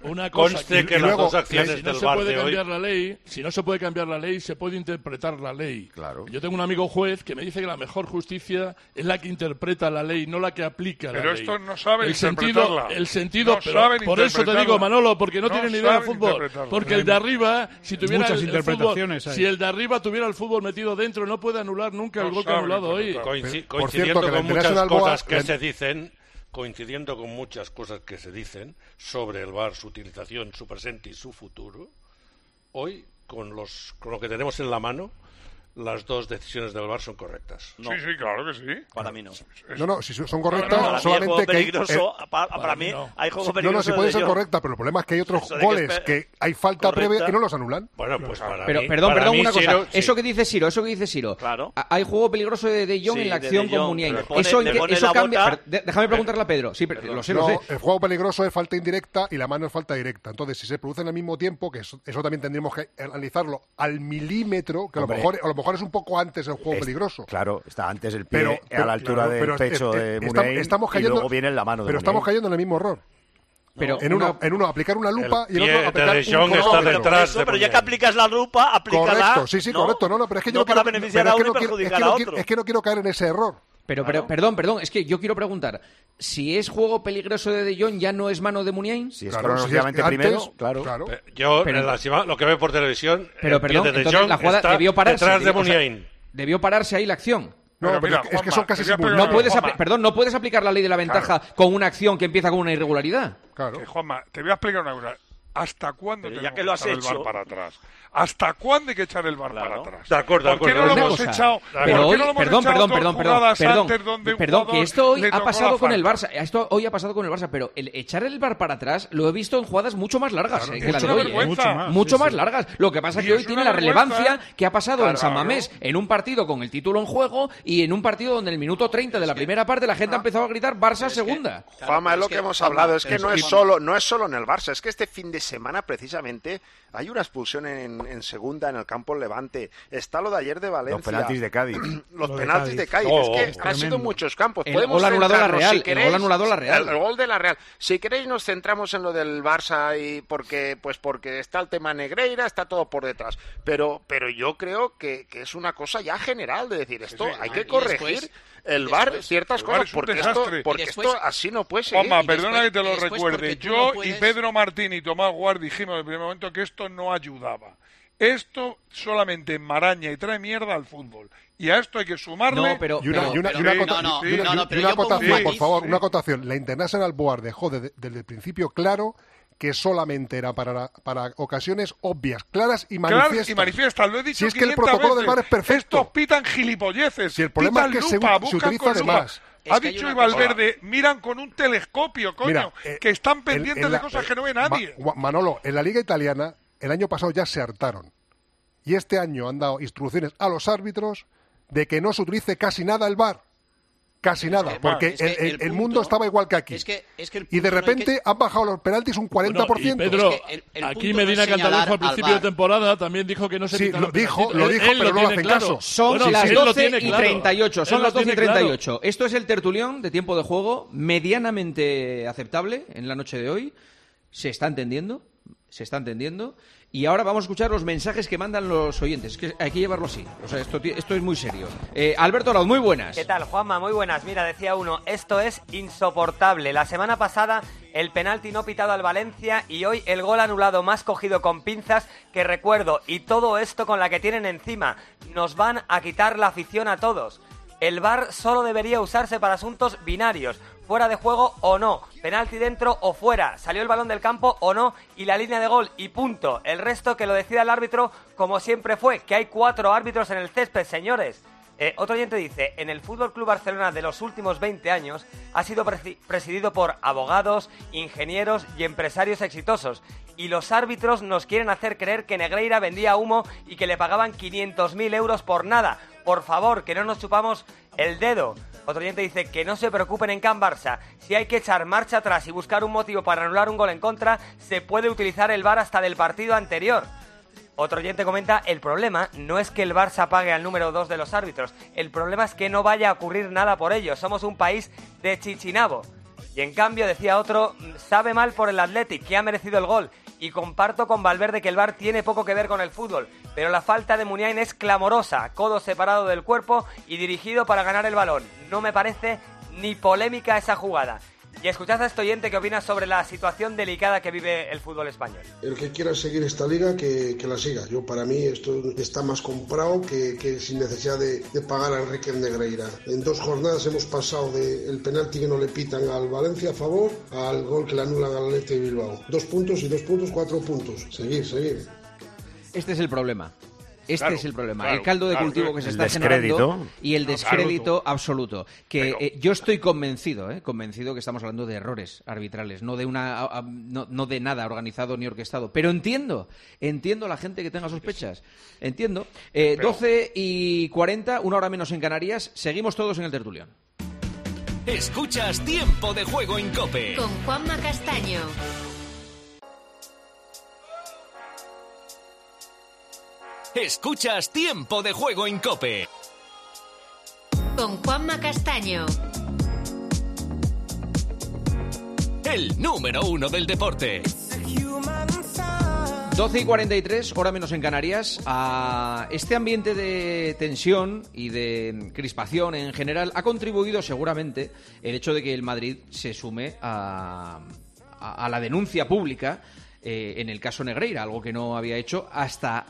Una, cosa Conste que y las luego, dos acciones si no del puede de hoy... cambiar la ley, si no se puede cambiar la ley, se puede interpretar la ley. Claro. Yo tengo un amigo juez que me dice que la mejor justicia es la que interpreta la ley, no la que aplica la Pero ley. estos no saben el sentido, el sentido, No pero saben por eso te digo. Manolo, porque no, No tienen ni idea de fútbol. Porque el de arriba, si tuviera Muchas el, el fútbol, si el de arriba tuviera el fútbol metido dentro, no puede anular nunca el No gol que ha anulado hoy. Por coincidiendo cierto, que la con muchas cosas que la- se dicen, coincidiendo con muchas cosas que se dicen sobre el VAR, su utilización, su presente y su futuro, hoy, con, los, con lo que tenemos en la mano, las dos decisiones del VAR son correctas. Sí, sí, claro que sí. Para mí no. No, no, si son No, correctas, no, para mí hay solamente juego que... hay- peligroso, eh, pa- para, mí hay juego no, peligroso no, si de puede De ser correcta, pero el problema es que hay otros Eso que goles que hay falta correcta. previa y no los anulan. Bueno, pues para Pero, mí- perdón, para perdón, mí una cosa. Ciro, sí. Eso que dice Siro, eso que dice Siro. Claro. Hay juego peligroso de De Jong Sí, en la acción con Muniain. eso en eso cambia. per- déjame preguntarle a Pedro. Sí, pero lo sé, lo no, sé. el juego peligroso es falta indirecta y la mano es falta directa. Entonces, si se producen al mismo tiempo, que eso, eso también tendríamos que analizarlo al milímetro, que a lo, mejor, mejor es un poco antes el juego Es- peligroso. Claro, está antes el pie Pero, a pero- la altura claro, del pecho es- de estamos- Muniain estamos y cayendo- luego viene en la mano de Pero estamos cayendo en el mismo error. Pero en, uno, en uno aplicar una lupa y en otro aplicar De un está detrás Eso, pero ya que aplicas la lupa, aplícala. Correcto, sí, sí, ¿no? correcto. No, no, pero es que yo No no, para quiero, beneficiar es que y quiero- perjudicar a otro. es que no quiero caer en ese error. Pero, pero, perdón, perdón, es que yo quiero preguntar. Si es juego peligroso de De Jong, ¿ya no es mano de Muniain? Si es Claro, cronológicamente si es antes, primero, claro. claro. Eh, Yo, Pero- en lo que veo por televisión, Pero el pie perdón, de De entonces la jugada está debió pararse. detrás de debió- o sea, Muniain. debió pararse ahí la acción. No, Pero pero mira, es que- son casi. No Pero, puedes, perdón, no puedes aplicar la ley de la ventaja con una acción que empieza con una irregularidad. Claro. Que, Juanma, te voy a explicar una cosa. ¿Hasta cuándo Pero ya tenemos que lo has echar el VAR para atrás? ¿Hasta cuándo hay que echar el Claro. para atrás? De acuerdo, de ¿Por qué acuerdo. no lo hemos cosa, echado? pero ¿por qué hoy, no lo hemos perdón, echado perdón, perdón, perdón, jugadas perdón, perdón, que esto hoy ha pasado con el? Barça, esto hoy ha pasado con el Barça, pero el echar el bar para atrás lo he visto en jugadas mucho más largas Claro, eh, que la de hoy, eh. Mucho más, mucho sí, más sí. largas. Lo que pasa es que hoy tiene la relevancia que ha pasado en. San Mamés en un partido con el título en juego y en un partido donde en el minuto 30 de la primera parte la gente ha empezado a gritar Barça segunda. Juanma, es lo que, hemos hablado, es que no es es que- solo no es solo en el Barça, es que este fin de semana precisamente hay una expulsión en, en segunda en el campo Levante, está lo de ayer de Valencia, Los penaltis de Cádiz. los Lo de penaltis Cádiz. de Cádiz, Oh, es que oh, ha sido muchos campos. El Podemos gol anulado la Real, si el gol anulado la Real. El, gol de la Real. Si queréis nos centramos en lo del Barça y porque pues porque está el tema Negreira, está todo por detrás, pero pero yo creo que, que es una cosa ya general de decir esto sí. hay Ah, que corregir después- el después- ciertas el cosas es un porque esto desastre. porque Y después- esto así no puede seguir. Juanma, Y perdona después- que te lo recuerde. porque Yo no y Pedro Martín y Tomás Guard dijimos en el primer momento que esto no ayudaba. Esto solamente enmaraña y trae mierda al fútbol. Y a esto hay que sumarle. No, pero- Y una, pero- y una- y pero- una sí, acota- no, no, y una- no, no, y pero una yo pongo un acotación, por favor, Sí. una acotación. La International Board dejó de- desde el principio claro que solamente era para, para ocasiones obvias, claras y manifiestas. y manifiesta, lo he dicho Si es que el 500 protocolo del veces. VAR es perfecto. Estos pitan gilipolleces. Si el problema pitan es que se lupa, se buscan utiliza con de lupa. más. Es Ha dicho una Valverde, miran con un telescopio, coño, Mira, eh, que están en- pendientes en de la- cosas eh, que no ve nadie. Manolo, en la Liga Italiana, el año pasado ya se hartaron. Y este año han dado instrucciones a los árbitros de que no se utilice casi nada el VAR. Casi nada, que- porque es que el, el- el el punto- mundo estaba igual que aquí. es que- es que y de no repente que- han bajado los penaltis un 40%. Bueno, Pedro, Es que el- el aquí no Medina Cantalejo al al principio de VAR. temporada también dijo que no se Sí, lo dijo, lo Él- dijo, él pero no lo hacen claro. caso. Son Bueno, las sí, él lo 12 tiene y claro. 38. Son Él las lo 12 y tiene claro. 38. Esto es el tertulión de tiempo de juego, medianamente aceptable en la noche de hoy. Se está entendiendo, se está entendiendo. Y ahora vamos a escuchar los mensajes que mandan los oyentes. Es que hay que llevarlo así. O sea, esto, esto es muy serio. Eh, Alberto Raud, muy buenas. ¿Qué tal, Juanma? Muy buenas. Mira, decía uno, esto es insoportable. La semana pasada el penalti no pitado al Valencia y hoy el gol anulado más cogido con pinzas que recuerdo. Y todo esto con la que tienen encima. Nos van a quitar la afición a todos. El VAR solo debería usarse para asuntos binarios, fuera de juego o no, penalti dentro o fuera, salió el balón del campo o no y la línea de gol y punto. El resto que lo decida el árbitro como siempre fue, que hay cuatro árbitros en el césped, señores. Eh, otro oyente dice, en el Fútbol Club Barcelona de los últimos 20 años ha sido presi- presidido por abogados, ingenieros y empresarios exitosos. Y los árbitros nos quieren hacer creer que Negreira vendía humo y que le pagaban 500.000 euros por nada. Por favor, que no nos chupamos el dedo. Otro oyente dice que no se preocupen en Can Barça. Si hay que echar marcha atrás y buscar un motivo para anular un gol en contra, se puede utilizar el VAR hasta del partido anterior. Otro oyente comenta, el problema no es que el Barça pague al número 2 de los árbitros, el problema es que no vaya a ocurrir nada por ello, somos un país de chichinabo. Y en cambio, decía otro, sabe mal por el Athletic, que ha merecido el gol, y comparto con Valverde que el VAR tiene poco que ver con el fútbol, pero la falta de Muniain es clamorosa, codo separado del cuerpo y dirigido para ganar el balón. No me parece ni polémica esa jugada. Y escuchad a este oyente que opina sobre la situación delicada que vive el fútbol español. El que quiera seguir esta liga, que, que la siga. Yo, para mí, esto está más comprado que, que sin necesidad de, de pagar a Enrique Negreira. En dos jornadas hemos pasado del penalti que no le pitan al Valencia a favor al gol que le anulan al Athletic de Bilbao. Dos puntos y dos puntos, cuatro puntos. Seguir, seguir. Este es el problema. Este Claro, es el problema. claro, el caldo de claro. cultivo que se El está descrédito. generando y el descrédito Absoluto. absoluto. Que Pero- eh, yo estoy convencido, eh, convencido que estamos hablando de errores arbitrales, no de una, a- a- no, no de nada organizado ni orquestado. Pero entiendo, entiendo a la gente que tenga sospechas. Entiendo. Eh, Pero- 12 y 40, una hora menos en Canarias. Seguimos todos en el tertulión. Escuchas Tiempo de Juego en Cope. Con Juanma Castaño. Escuchas Tiempo de Juego en Cope. Con Juanma Castaño. El número uno del deporte. 12 y 43, hora menos en Canarias. A este ambiente de tensión y de crispación en general ha contribuido seguramente el hecho de que el Madrid se sume a, a- a la denuncia pública eh, en el caso Negreira, algo que no había hecho hasta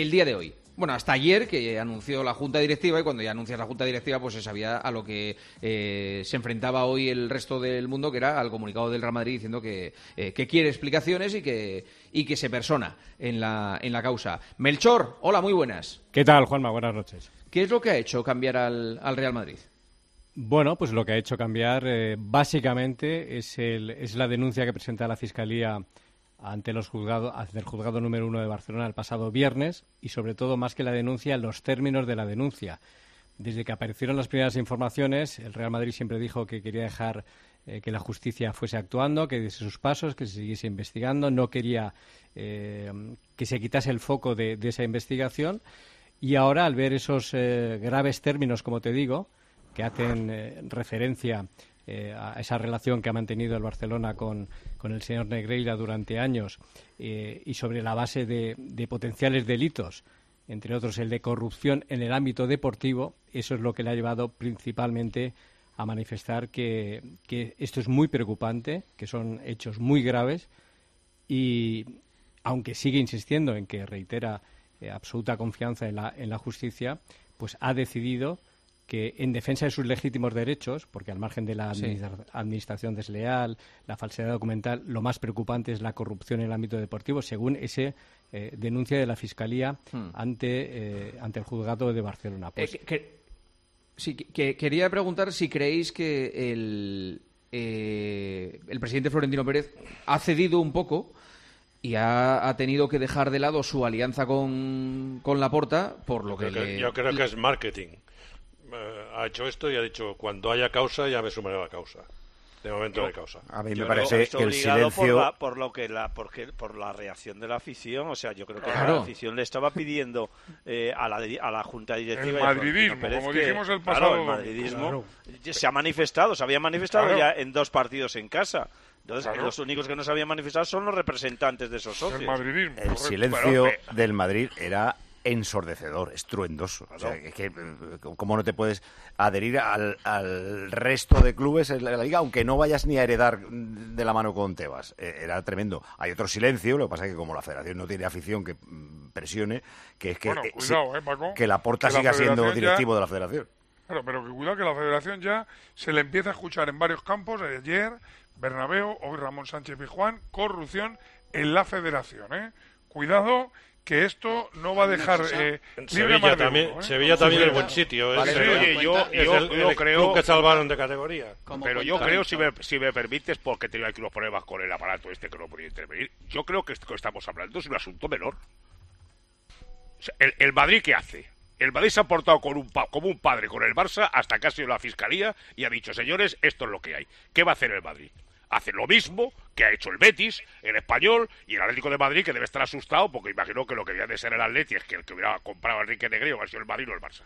el día de hoy. Bueno, hasta ayer que anunció la Junta Directiva y cuando ya anuncias la Junta Directiva pues se sabía a lo que eh, se enfrentaba hoy el resto del mundo, que era al comunicado del Real Madrid diciendo que, eh, que quiere explicaciones y que, y que se persona en la, en la causa. Melchor, hola, muy buenas. ¿Qué tal, Juanma? Buenas noches. ¿Qué es lo que ha hecho cambiar al, al Real Madrid? Bueno, pues lo que ha hecho cambiar eh, básicamente es, el, es la denuncia que presenta la Fiscalía ante, los juzgado, ante el juzgado número uno de Barcelona el pasado viernes y, sobre todo, más que la denuncia, los términos de la denuncia. Desde que aparecieron las primeras informaciones, el Real Madrid siempre dijo que quería dejar eh, que la justicia fuese actuando, que diese sus pasos, que se siguiese investigando, no quería eh, que se quitase el foco de, esa investigación. Y ahora, al ver esos eh, graves términos, como te digo, que hacen referencia eh, a esa relación que ha mantenido el Barcelona con, con el señor Negreira durante años eh, y sobre la base de, de potenciales delitos, entre otros el de corrupción en el ámbito deportivo, eso es lo que le ha llevado principalmente a manifestar que, que esto es muy preocupante, que son hechos muy graves y aunque sigue insistiendo en que reitera eh, absoluta confianza en la, en la justicia, pues ha decidido que en defensa de sus legítimos derechos, porque al margen de la administra- administración desleal, la falsedad documental, lo más preocupante es la corrupción en el ámbito deportivo, según ese eh, denuncia de la Fiscalía Hmm. ante, eh, ante el juzgado de Barcelona. Pues, Eh, que- que- sí, que- que quería preguntar si creéis que el, eh, el presidente Florentino Pérez ha cedido un poco y ha, ha tenido que dejar de lado su alianza con, con Laporta por lo que, Yo creo que- le- yo creo que es marketing. Eh, ha hecho esto y ha dicho, cuando haya causa ya me sumaré a la causa. De momento no hay causa. A mí me parece que el obligado silencio... por, la, por lo que la porque, por la reacción de la afición o sea yo creo que Claro. la afición le estaba pidiendo eh, a, la, a la junta directiva El madridismo, Pérez como dijimos el claro, pasado el madridismo Claro. se ha manifestado se había manifestado Claro. ya en dos partidos en casa entonces Claro. los únicos que no se habían manifestado son los representantes de esos socios El silencio del Madrid era ensordecedor, estruendoso. O sea, es que, eh, ¿cómo no te puedes adherir al, al resto de clubes en la liga, aunque no vayas ni a heredar de la mano con Tebas? Eh, era tremendo. Hay otro silencio, lo que pasa es que como la federación no tiene afición que mm, presione, que es que, Bueno, eh, cuidado, sí, eh, Paco, que la porta siga siendo ya- directivo de la federación. Claro, pero que cuidado que la federación ya se le empieza a escuchar en varios campos, ayer, Bernabéu, hoy Ramón Sánchez Pijuán, corrupción en la federación, ¿eh? Cuidado que esto no va a dejar eh, libre Sevilla también, uno, ¿eh? Sevilla también es buen sitio. Vale, es, pero el- oye, yo- es yo- el, yo el creo- club que salvaron de categoría. Pero yo creo, si me, si me permites, porque tengo aquí unos problemas con el aparato este que no podía intervenir, yo creo que esto que estamos hablando es un asunto menor. O sea, el, el Madrid, ¿qué hace? El Madrid se ha portado con un pa- como un padre con el Barça hasta que ha sido la Fiscalía y ha dicho, señores, esto es lo que hay. ¿Qué va a hacer el Madrid? Hace lo mismo que ha hecho el Betis, el Español y el Atlético de Madrid, que debe estar asustado porque imagino que lo que debía de ser el Atleti es que el que hubiera comprado a Enrique Negreiro ha sido el Madrid o el Barça.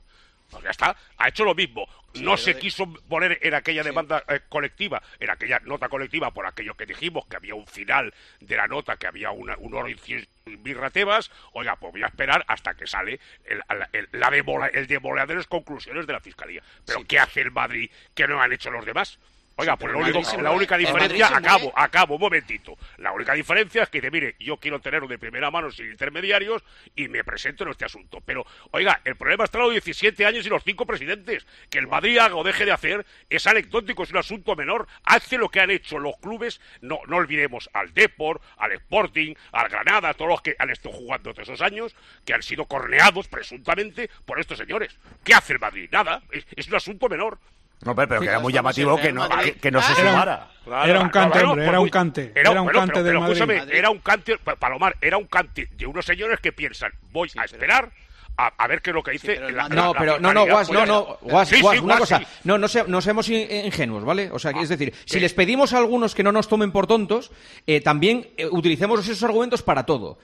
Pues ya está, ha hecho lo mismo. No se de- quiso poner en aquella demanda eh, colectiva, en aquella nota colectiva, por aquello que dijimos, que había un final de la nota, que había una, un oro y cien birra Tebas. Oiga, pues voy a esperar hasta que sale el, el, la demola- el demoledores conclusiones de la Fiscalía. Pero ¿qué hace el Madrid que no han hecho los demás? Oiga, pues la única eh, diferencia, acabo, acabo, un momentito. La única diferencia es que dice, mire, yo quiero tenerlo de primera mano sin intermediarios y me presento en este asunto. Pero, oiga, el problema está los 17 años y los cinco presidentes. Que el Madrid haga o deje de hacer es anecdótico, es un asunto menor. Hace lo que han hecho los clubes, no, no olvidemos al Deport, al Sporting, al Granada, a todos los que han estado jugando todos esos años, que han sido corneados presuntamente por estos señores. ¿Qué hace el Madrid? Nada, es un asunto menor. No, pero, pero sí, que era muy llamativo que no, que, no se sumara. Era un cante, hombre, era un cante. Era, un pues, bueno, cante pero, pero, del Madrid. era un cante, Palomar, era un cante de unos señores que piensan, voy a esperar a, ver qué es lo que dice. Sí, la, no, pero la no, no, Guas, no, no, Guas, una cosa. No, no, se, no seamos ingenuos, ¿vale? O sea, ah, es decir, si les pedimos a algunos que no nos tomen por tontos, eh, también eh, utilicemos esos argumentos para todo.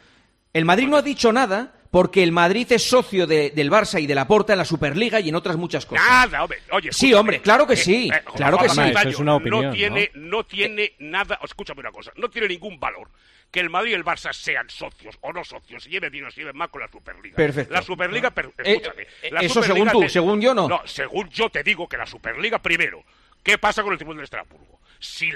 El Madrid no ha dicho nada porque el Madrid es socio del Barça y de la Porta en la Superliga y en otras muchas cosas. Nada, hombre. Oye, sí, hombre, claro que eh, sí. Eh, claro que sí. Es una opinión, no tiene, ¿no? tiene nada, escúchame una cosa, no tiene ningún valor que el Madrid y el Barça sean socios o no socios, lleven bien o lleven mal con la Superliga. Perfecto. La Superliga, per, eh, escúchame. Eso según tú, según yo no. No, según yo te digo que la Superliga, primero, ¿Qué pasa con el Tribunal de Estrasburgo? Si,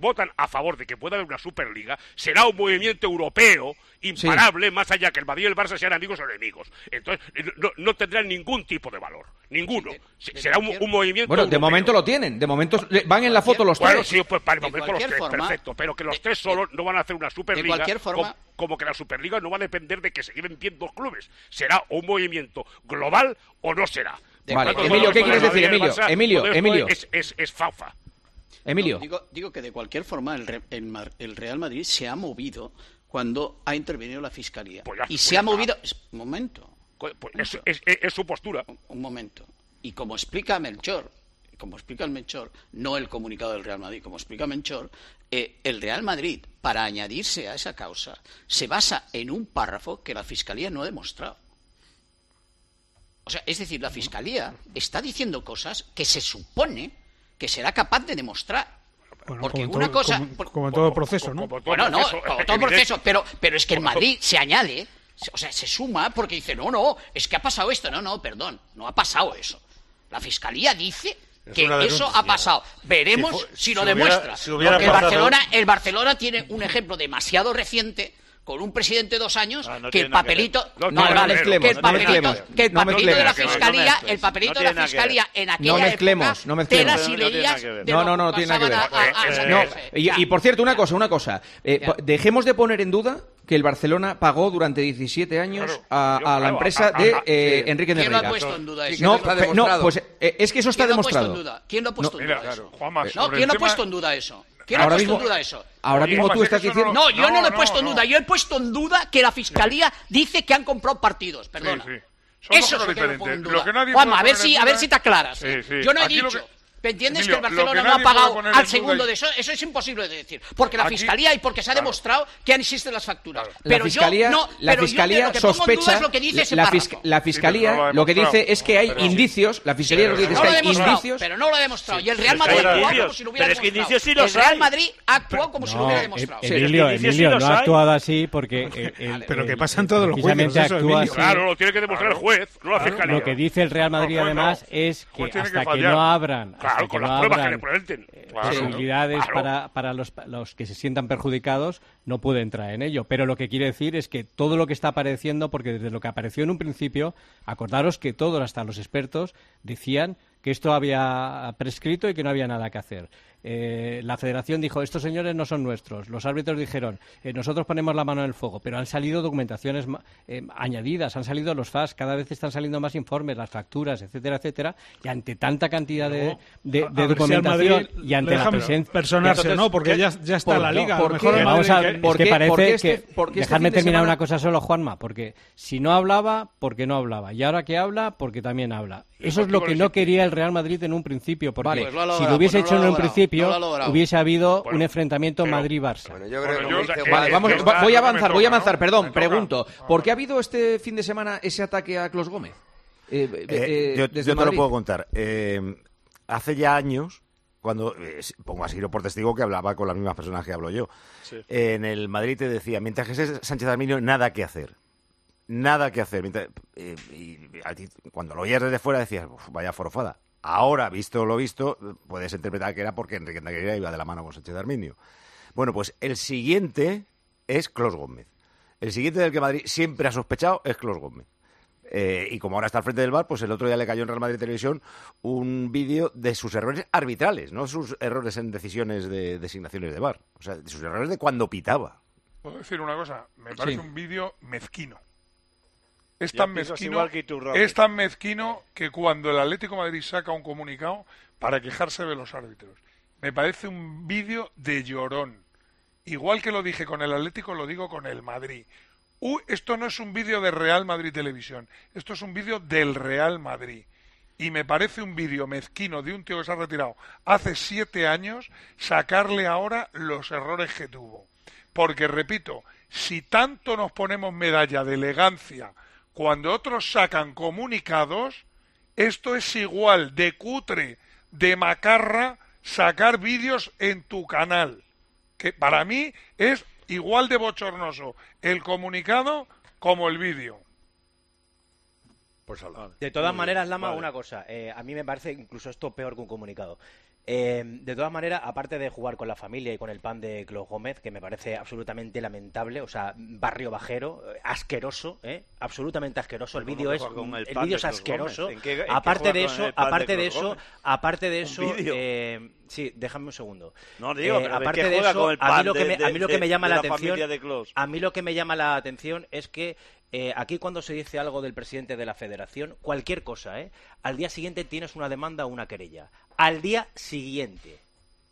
votan a favor de que pueda haber una Superliga, será un movimiento europeo imparable, más allá que el Madrid y el Barça sean amigos o enemigos. Entonces, eh, no, tendrán ningún tipo de valor, ninguno. Será un, movimiento. Bueno, de momento lo tienen, de momento van en la foto los tres. Bueno, sí, pues para el momento los tres, forma, perfecto. Pero que los tres solos no van a hacer una Superliga. De cualquier forma. Como, como que la Superliga no va a depender de que se lleven bien dos clubes. Será un movimiento global o no será. Emilio, ¿qué quieres decir, Emilio? Emilio, Emilio. Es, es, es faufa. Emilio. Digo, que de cualquier forma el, el, Real Madrid se ha movido cuando ha intervenido la Fiscalía. Pues y se ha movido... Un momento. Pues es, es, es, su postura. Un, momento. Y como explica Melchor, como explica el Melchor, no el comunicado del Real Madrid, como explica Melchor, eh, el Real Madrid, para añadirse a esa causa, se basa en un párrafo que la Fiscalía no ha demostrado. Es decir, la Fiscalía está diciendo cosas que se supone que será capaz de demostrar. Porque una cosa. Como, en todo proceso, ¿no? Bueno, no, como todo proceso, pero, pero es que en Madrid se añade, o sea, se suma porque dice, no, no, es que ha pasado esto. No, no, perdón, no ha pasado eso. La fiscalía dice que eso ha pasado. Veremos si, lo demuestra. Hubiera, si Barcelona, el Barcelona tiene un ejemplo demasiado reciente con un presidente dos años no que el papelito no, mezclemos, que el papelito, que el papelito de la fiscalía el papelito de la fiscalía en aquella no mezclemos, época, no mezclemos. Y leías no no no tiene nada que ver eh, eh, y, por cierto una cosa una cosa eh, dejemos de poner en duda que el Barcelona pagó durante 17 años claro, a, a, la empresa de eh, sí. Enrique de ¿Quién lo ha puesto en duda eso? No, pues, no, pues eh, es que eso está ¿Quién demostrado. ¿Quién lo ha puesto en duda? ¿Quién lo ha puesto no, en duda? Mira, eso? Claro, Juanma, no, ¿Quién lo ha puesto en duda eso? ¿Quién ahora ha puesto mismo, en duda eso? Ahora mismo tú estás diciendo... No, yo no, no lo he puesto no, en duda. Yo he puesto en duda que la Fiscalía dice que han comprado partidos. Perdona. Eso es lo que no pongo en duda. A ver, si, a ver si te aclaras. Yo no he Aquí dicho... ¿Me entiendes que el Barcelona no ha pagado al segundo de eso? Eso es imposible de decir. Porque la fiscalía y porque se ha demostrado que han existido las facturas. Pero la fiscalía, yo no. La fiscalía lo sospecha. Dice la, fiscalía lo, que dice es que hay indicios. La fiscalía pero lo que dice es que hay indicios. Pero no lo ha demostrado. Y el Real Madrid ha actuado como si lo hubiera pero demostrado. Es que los el Real Madrid ha como si lo hubiera em- demostrado. Emilio, no ha actuado así porque. Eh, eh, pero que pasan todos los jueces. Claro, lo tiene que demostrar el juez, no la fiscalía. Lo que dice el Real Madrid ah, además es que hasta que no abran claro, con las pruebas que le presenten. Eh, posibilidades para, para los, los, que se sientan perjudicados no puede entrar en ello. Pero lo que quiere decir es que todo lo que está apareciendo, porque desde lo que apareció en un principio, acordaros que todos, hasta los expertos, decían que esto había prescrito y que no había nada que hacer. Eh, la federación dijo, estos señores no son nuestros. Los árbitros dijeron, eh, nosotros ponemos la mano en el fuego, pero han salido documentaciones eh, añadidas, han salido los FAS, cada vez están saliendo más informes, las facturas, etcétera, etcétera, y ante tanta cantidad de, documentación y ante la presencia... Personarse, ¿no? Porque ya, está ¿por la liga. mejor vamos a, es que parece que... Este Dejarme terminar una cosa solo, Juanma, porque si no hablaba, porque no hablaba, y ahora que habla, porque también habla. Eso es lo que no quería el Real Madrid en un principio, porque vale, si lo hubiese hecho en un principio principio hubiese habido un enfrentamiento Madrid-Barça. Voy a avanzar, voy a avanzar, perdón, pregunto. ¿Por qué ha habido este fin de semana ese ataque a Clos Gómez? Eh, eh, eh, yo, yo te Madrid. lo puedo contar. hace ya años, cuando pongo a Siro por testigo que hablaba con las mismas personas que hablo yo, en el Madrid te decía, mientras que Sánchez Arminio, nada que hacer. Nada que hacer. Y, cuando lo oías desde fuera decías, vaya forofada. Ahora, visto lo visto, puedes interpretar que era porque Enrique Negreira iba de la mano con Sánchez Arminio. Bueno, pues el siguiente es Clos Gómez. El siguiente del que Madrid siempre ha sospechado es Clos Gómez. Eh, y como ahora está al frente del bar, pues el otro día le cayó en Real Madrid Televisión un vídeo de sus errores arbitrales, no sus errores en decisiones de designaciones de bar. O sea, de sus errores de cuando pitaba. Puedo decir una cosa, me Sí. parece un vídeo mezquino. Es tan mezquino, que Iturralde. es tan mezquino que cuando el Atlético de Madrid saca un comunicado para quejarse de los árbitros, me parece un vídeo de llorón. Igual que lo dije con el Atlético, lo digo con el Madrid. Uh, esto no es un vídeo de Real Madrid Televisión, esto es un vídeo del Real Madrid. Y me parece un vídeo mezquino de un tío que se ha retirado hace siete años, sacarle ahora los errores que tuvo. Porque, repito, si tanto nos ponemos medalla de elegancia cuando otros sacan comunicados, esto es igual de cutre, de macarra, sacar vídeos en tu canal. Que para mí es igual de bochornoso el comunicado como el vídeo. Pues. De todas Muy maneras, Lama, vale. una cosa. eh, a mí me parece incluso esto peor que un comunicado. Eh, de todas maneras, aparte de jugar con la familia y con el pan de Clos Gómez, que me parece absolutamente lamentable, o sea, barrio bajero, eh, asqueroso, ¿eh? absolutamente asqueroso. El ¿Cómo vídeo es, el vídeo de es asqueroso. Gómez? ¿En qué- en qué aparte de eso, de aparte de eso, Gómez? aparte de ¿Un eso, sí, déjame un segundo. No, digo, Eh, pero ¿de aparte de eso, con el a mí lo que de- me, a mí lo de- que me llama de la la atención, a mí lo que me llama la atención es que eh, aquí cuando se dice algo del presidente de la federación, cualquier cosa, ¿eh? Al día siguiente tienes una demanda o una querella. Al día siguiente.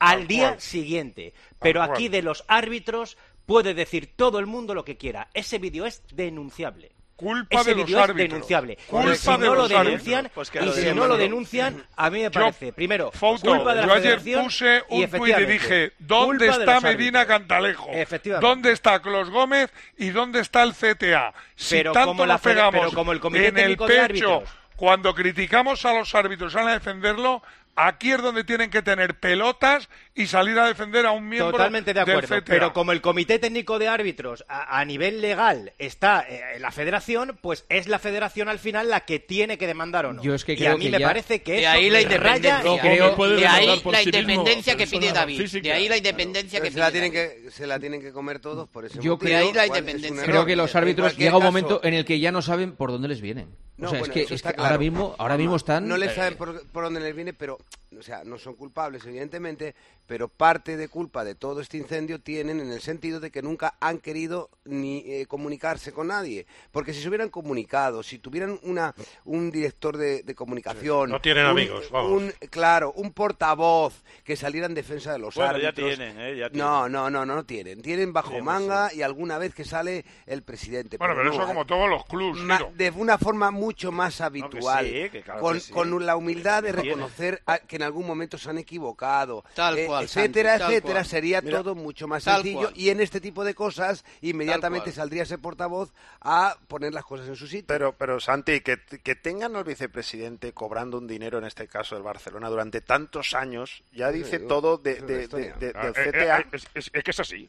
Al día cual. siguiente. Pero aquí de los árbitros puede decir todo el mundo lo que quiera. Ese vídeo es denunciable. Culpa Ese de los es árbitros. denunciable. Culpa y si de no lo los árbitros. denuncian, Pues que y lo si no lo denuncian, a mí me parece, primero, culpa de la yo ayer puse y un tuit y efectivamente, dije, ¿dónde está Medina. Cantalejo? Efectivamente. ¿Dónde está Clos Gómez y dónde está el CTA? Si Pero tanto como la pegamos pero como el Comité en el pecho cuando criticamos a los árbitros, salen a defenderlo, aquí es donde tienen que tener pelotas y salir a defender a un miembro Totalmente de del acuerdo. CTA. Pero como el Comité Técnico de Árbitros a, a nivel legal está eh, en la federación, pues es la federación al final la que tiene que demandar o no. Yo es que y creo a mí que me ya- parece que De eso ahí la independencia. creo- puede de ahí la sí mismo independencia que pide David. física. De ahí la independencia que se la tienen David. que se la tienen que comer todos por ese Yo motivo, creo- ahí la independencia. que los árbitros llega un caso, momento en el que ya no saben por dónde les vienen. No, o sea, bueno, es que, eso es está que ahora mismo, ahora mismo están. No les eh, saben por, por dónde les viene, pero, o sea, no son culpables, evidentemente, pero parte de culpa de todo este incendio tienen en el sentido de que nunca han querido ni eh, comunicarse con nadie. Porque si se hubieran comunicado, si tuvieran una un director de, de comunicación. No tienen un- amigos, vamos. un- claro, un portavoz que saliera en defensa de los Bueno, ya árbitros. tienen, ¿eh? Ya tienen. No, no, no, no, no tienen. Tienen bajo Tienen, manga y alguna vez que sale el presidente. Bueno, pero no eso como todos los clubs, de una forma mucho más habitual, sí, que claro con, que sí. con la humildad de reconocer a- que en algún momento se han equivocado, Tal eh, cual, etcétera, Santi, tal etcétera, cual. sería Mira, todo mucho más sencillo cual. y en este tipo de cosas inmediatamente cual. saldría ese portavoz a poner las cosas en su sitio. Pero, pero Santi, que, que tengan al vicepresidente cobrando un dinero, en este caso del Barcelona, durante tantos años, ya dice digo, todo de, de- historia. de- de- Ah, del eh, CTA. eh, es, es- es que es así.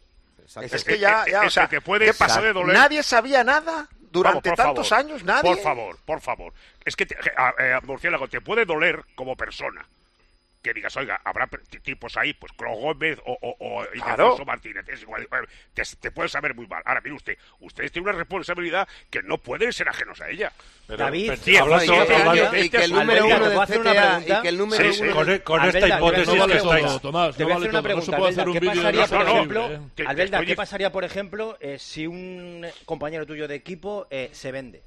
Es, Es que ya, es- ya, es o sea, que puede ¿qué pasa? de doler. Nadie sabía nada durante Vamos, tantos favor, años, nadie. Por favor, por favor. Es que, te- a- eh, Murciélago, te puede doler como persona. Que digas, oiga, habrá tipos ahí, pues Clo Gómez o, o, o Claro. Martínez. Es igual, eh, te, te puede saber muy mal. Ahora, mire usted, ustedes tienen una responsabilidad que no pueden ser ajenos a ella. Pero, David, pero, hablando- hablando- de y que el número Alberto, uno ¿te del puedo hacer una CTA pregunta? y que el número Sí, sí, uno con, esta hipótesis hacer No una que vale pregunta. estáis... todo, Tomás. Te No voy a vale hacer una todo. Pregunta, ¿qué de pasaría, por ejemplo, ¿eh? Qué pasaría, por ejemplo, eh, si un compañero tuyo de equipo eh, se vende?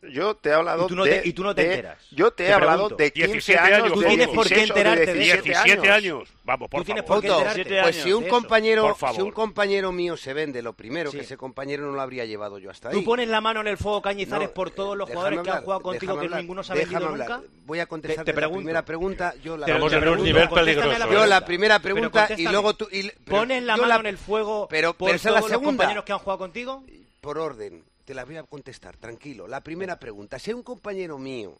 Yo te he hablado Y tú no de, te- y tú no te de- enteras. Yo te he Te hablado pregunto. de 15 17 años, Tú tienes por qué 16 o de enterarte de 17 17 años. Vamos, por Tú tienes favor. por qué Punto. enterarte Pues si un compañero, si un compañero mío se vende, lo primero Sí. que ese compañero no lo habría llevado yo hasta ahí. Tú pones la mano en el fuego Cañizares No, por todos los déjame jugadores que han jugado contigo que hablar, ninguno se ha vendido hablar. nunca. Voy a contestar Te- te la primera pregunta. Yo la, Estamos en un nivel peligroso. yo la primera pregunta y luego tú. ¿Pones la mano en el fuego pero, por todos los compañeros que han jugado contigo? Por orden, te la voy a contestar, tranquilo. La primera pregunta, si un compañero mío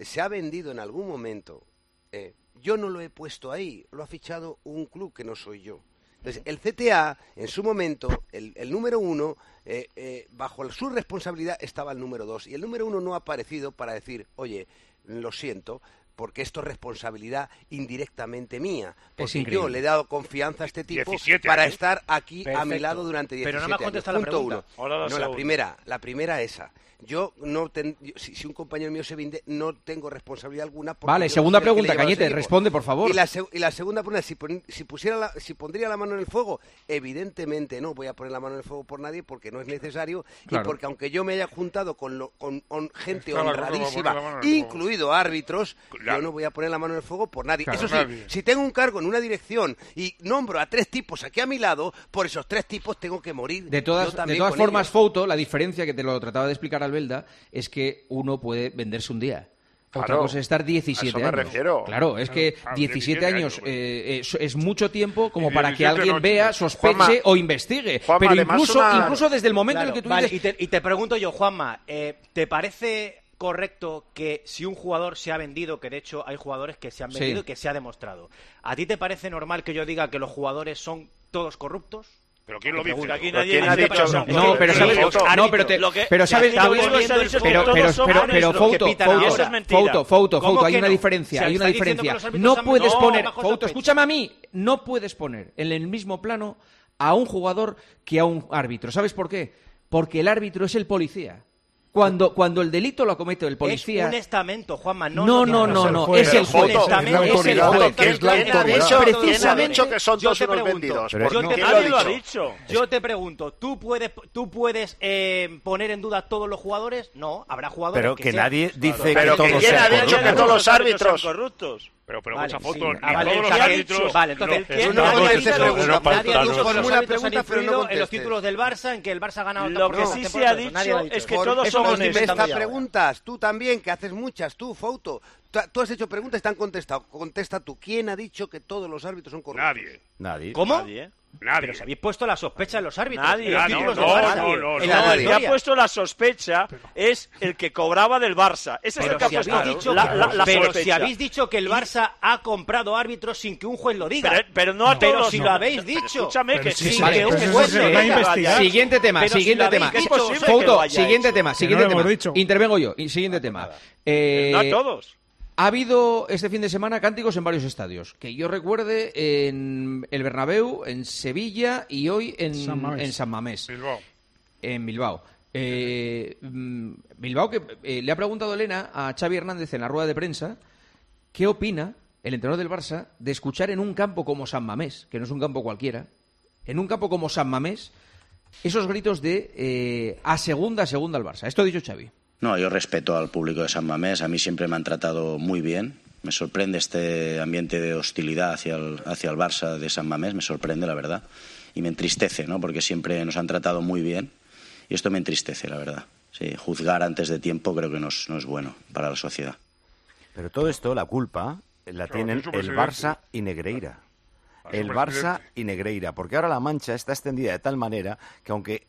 se ha vendido en algún momento, eh, yo no lo he puesto ahí, lo ha fichado un club que no soy yo. Entonces, el CTA, en su momento, el, el número uno, eh, eh, bajo su responsabilidad estaba el número dos. Y el número uno no ha aparecido para decir, oye, lo siento, porque esto es responsabilidad indirectamente mía. Es Porque yo increíble. le he dado confianza a este tipo 17 para estar aquí a mi lado durante 17 Pero no me has años. contestado la Punto pregunta. uno. No, la primera, la primera esa. Yo no ten- yo- si, si un compañero mío se vende, no tengo responsabilidad alguna. porque Vale, no segunda pregunta, Cañete, responde, por favor. Y la, seg- y la segunda pregunta, si, pon- si, pusiera la- si pondría la mano en el fuego, evidentemente no voy a poner la mano en el fuego por nadie porque no es necesario Claro. y porque aunque yo me haya juntado con, lo- con on- gente honradísima, incluido árbitros. Yo no voy a poner la mano en el fuego por nadie. Claro, Eso sí, nadie. si tengo un cargo en una dirección y nombro a tres tipos aquí a mi lado, por esos tres tipos tengo que morir. De todas, de todas formas, ellos. Foto, la diferencia que te lo trataba de explicar Albelda es que uno puede venderse un día. Otra Claro, cosa es estar a 17 eso me años. refiero. Claro, es que Claro, 17 17 años años, eh, es, es mucho tiempo como para que 17 alguien vea, sospeche Juanma, o investigue. Juanma, Pero incluso, una- incluso desde el momento en el que tú vale, dices... y, te, y te pregunto yo, Juanma, eh, ¿te parece correcto que si un jugador se ha vendido, que de hecho hay jugadores que se han Sí. vendido y que se ha demostrado, ¿a ti te parece normal que yo diga que los jugadores son todos corruptos? Pero ¿quién lo dice? Aquí Pero nadie ¿quién ha dicho que son eso? No, corruptos. pero sabes, Foto. no, pero te, sabes, pero, se ha dicho que pero, todos pero, pero. Fouto, Fouto, ¿Cómo Fouto, hay una diferencia, hay una diferencia. No puedes poner, sospecha. escúchame a mí, no puedes poner en el mismo plano a un jugador que a un árbitro. ¿Sabes por qué? Porque el árbitro es el policía. Cuando, cuando el delito lo comete el Es policía... un estamento, Juanma, no No, no, no, no, es el juez. es Es el juez. que es la ¿Quién ha autoridad. dicho- ¿Quién ha precisamente- dicho que son te unos vendidos? Pero yo no. te ¿Quién Nadie lo lo ha ha dicho? Yo te pregunto, ¿tú puedes, tú puedes eh, poner en duda a todos los jugadores? No, habrá jugadores Pero que, que sean- nadie dice Pero que que todos ¿quién sean ha dicho corruptos. que todos los árbitros- son corruptos. Pero, pero Vale, mucha foto, sí. Ah, vale, todos los ¿qué ha árbitros. dicho? Vale, entonces, no, ¿quién no no dicho? pregunta, Nadie ha dicho que los árbitros han influido en los títulos del Barça, en que el Barça ha ganado Lo que sí se ha dicho es que todos inventando contesta ya. preguntas, tú también, que haces muchas, tú, Fouto. Tú, tú has hecho preguntas y te han contestado. Contesta tú. ¿Quién ha dicho que todos los árbitros son corruptos? Nadie. Nadie. ¿Cómo? Nadie. Nadie. Pero si habéis puesto la sospecha en los árbitros. Nadie, en los no, no, no, no. El que ha puesto la sospecha es el que cobraba del Barça. Ese es el que ha si puesto habéis dicho, la, la- la pero si habéis dicho que el Barça ha comprado árbitros sin que un juez lo diga. Pero, pero no a Pero todos. si no. lo habéis dicho. Escúchame, que sí, sin vale, que un juez se lo diga. Siguiente tema, Pero siguiente tema. dicho, siguiente hecho. tema, siguiente tema. Intervengo yo, y siguiente tema. Eh, No a todos. Ha habido este fin de semana cánticos en varios estadios. Que yo recuerde en el Bernabéu, en Sevilla y hoy en San Mamés. en San Mamés. Bilbao. En Bilbao. Eh, mm, Bilbao que eh, le ha preguntado Elena a Xavi Hernández en la rueda de prensa qué opina el entrenador del Barça de escuchar en un campo como San Mamés, que no es un campo cualquiera, en un campo como San Mamés, esos gritos de eh, a segunda, a segunda al Barça. Esto ha dicho Xavi. No, yo respeto al público de San Mamés. A mí siempre me han tratado muy bien. Me sorprende este ambiente de hostilidad hacia el, hacia el Barça de San Mamés. Me sorprende, la verdad. Y me entristece, ¿no? Porque siempre nos han tratado muy bien. Y esto me entristece, la verdad. Sí, juzgar antes de tiempo creo que no es, no es bueno para la sociedad. Pero todo esto, la culpa, la tienen el. Barça y Negreira. El. Barça y Negreira. Porque ahora la mancha está extendida de tal manera que aunque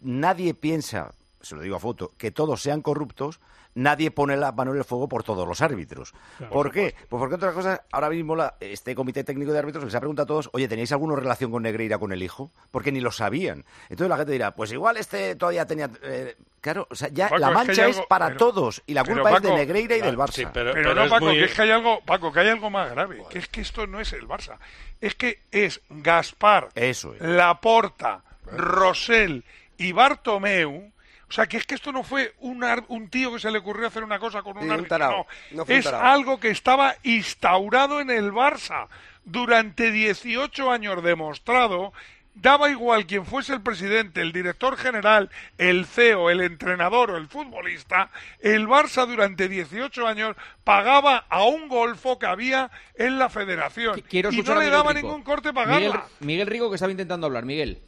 nadie piensa, se lo digo a foto, que todos sean corruptos, nadie pone la mano en el fuego por todos los árbitros. Claro. ¿Por qué? Pues porque otra cosa, ahora mismo la- este comité técnico de árbitros les ha preguntado a todos, oye, ¿tenéis alguna relación con Negreira con el hijo? Porque ni lo sabían. Entonces la gente dirá, pues igual este todavía tenía... eh, claro, o sea, ya Paco, la es que mancha es para pero- todos y la culpa es de Negreira y del Barça. Sí, pero, Pero, pero no, Paco, muy- que es que hay algo, Paco, que hay algo más grave, que es que esto no es el Barça, es que es Gaspar, Eso es. Laporta, Rosell y Bartomeu. O sea, que es que esto no fue un, ar- un tío que se le ocurrió hacer una cosa con un Sí, un árbitro, tarao. no. No fue un es algo que estaba instaurado en el Barça durante 18 años demostrado. Daba igual quien fuese el presidente, el director general, el CEO, el entrenador o el futbolista, el Barça durante 18 años pagaba a un golfo que había en la federación. Quiero y no le Miguel daba Rico. ningún corte Miguel, pagarla. Miguel Rico que estaba intentando hablar. Miguel.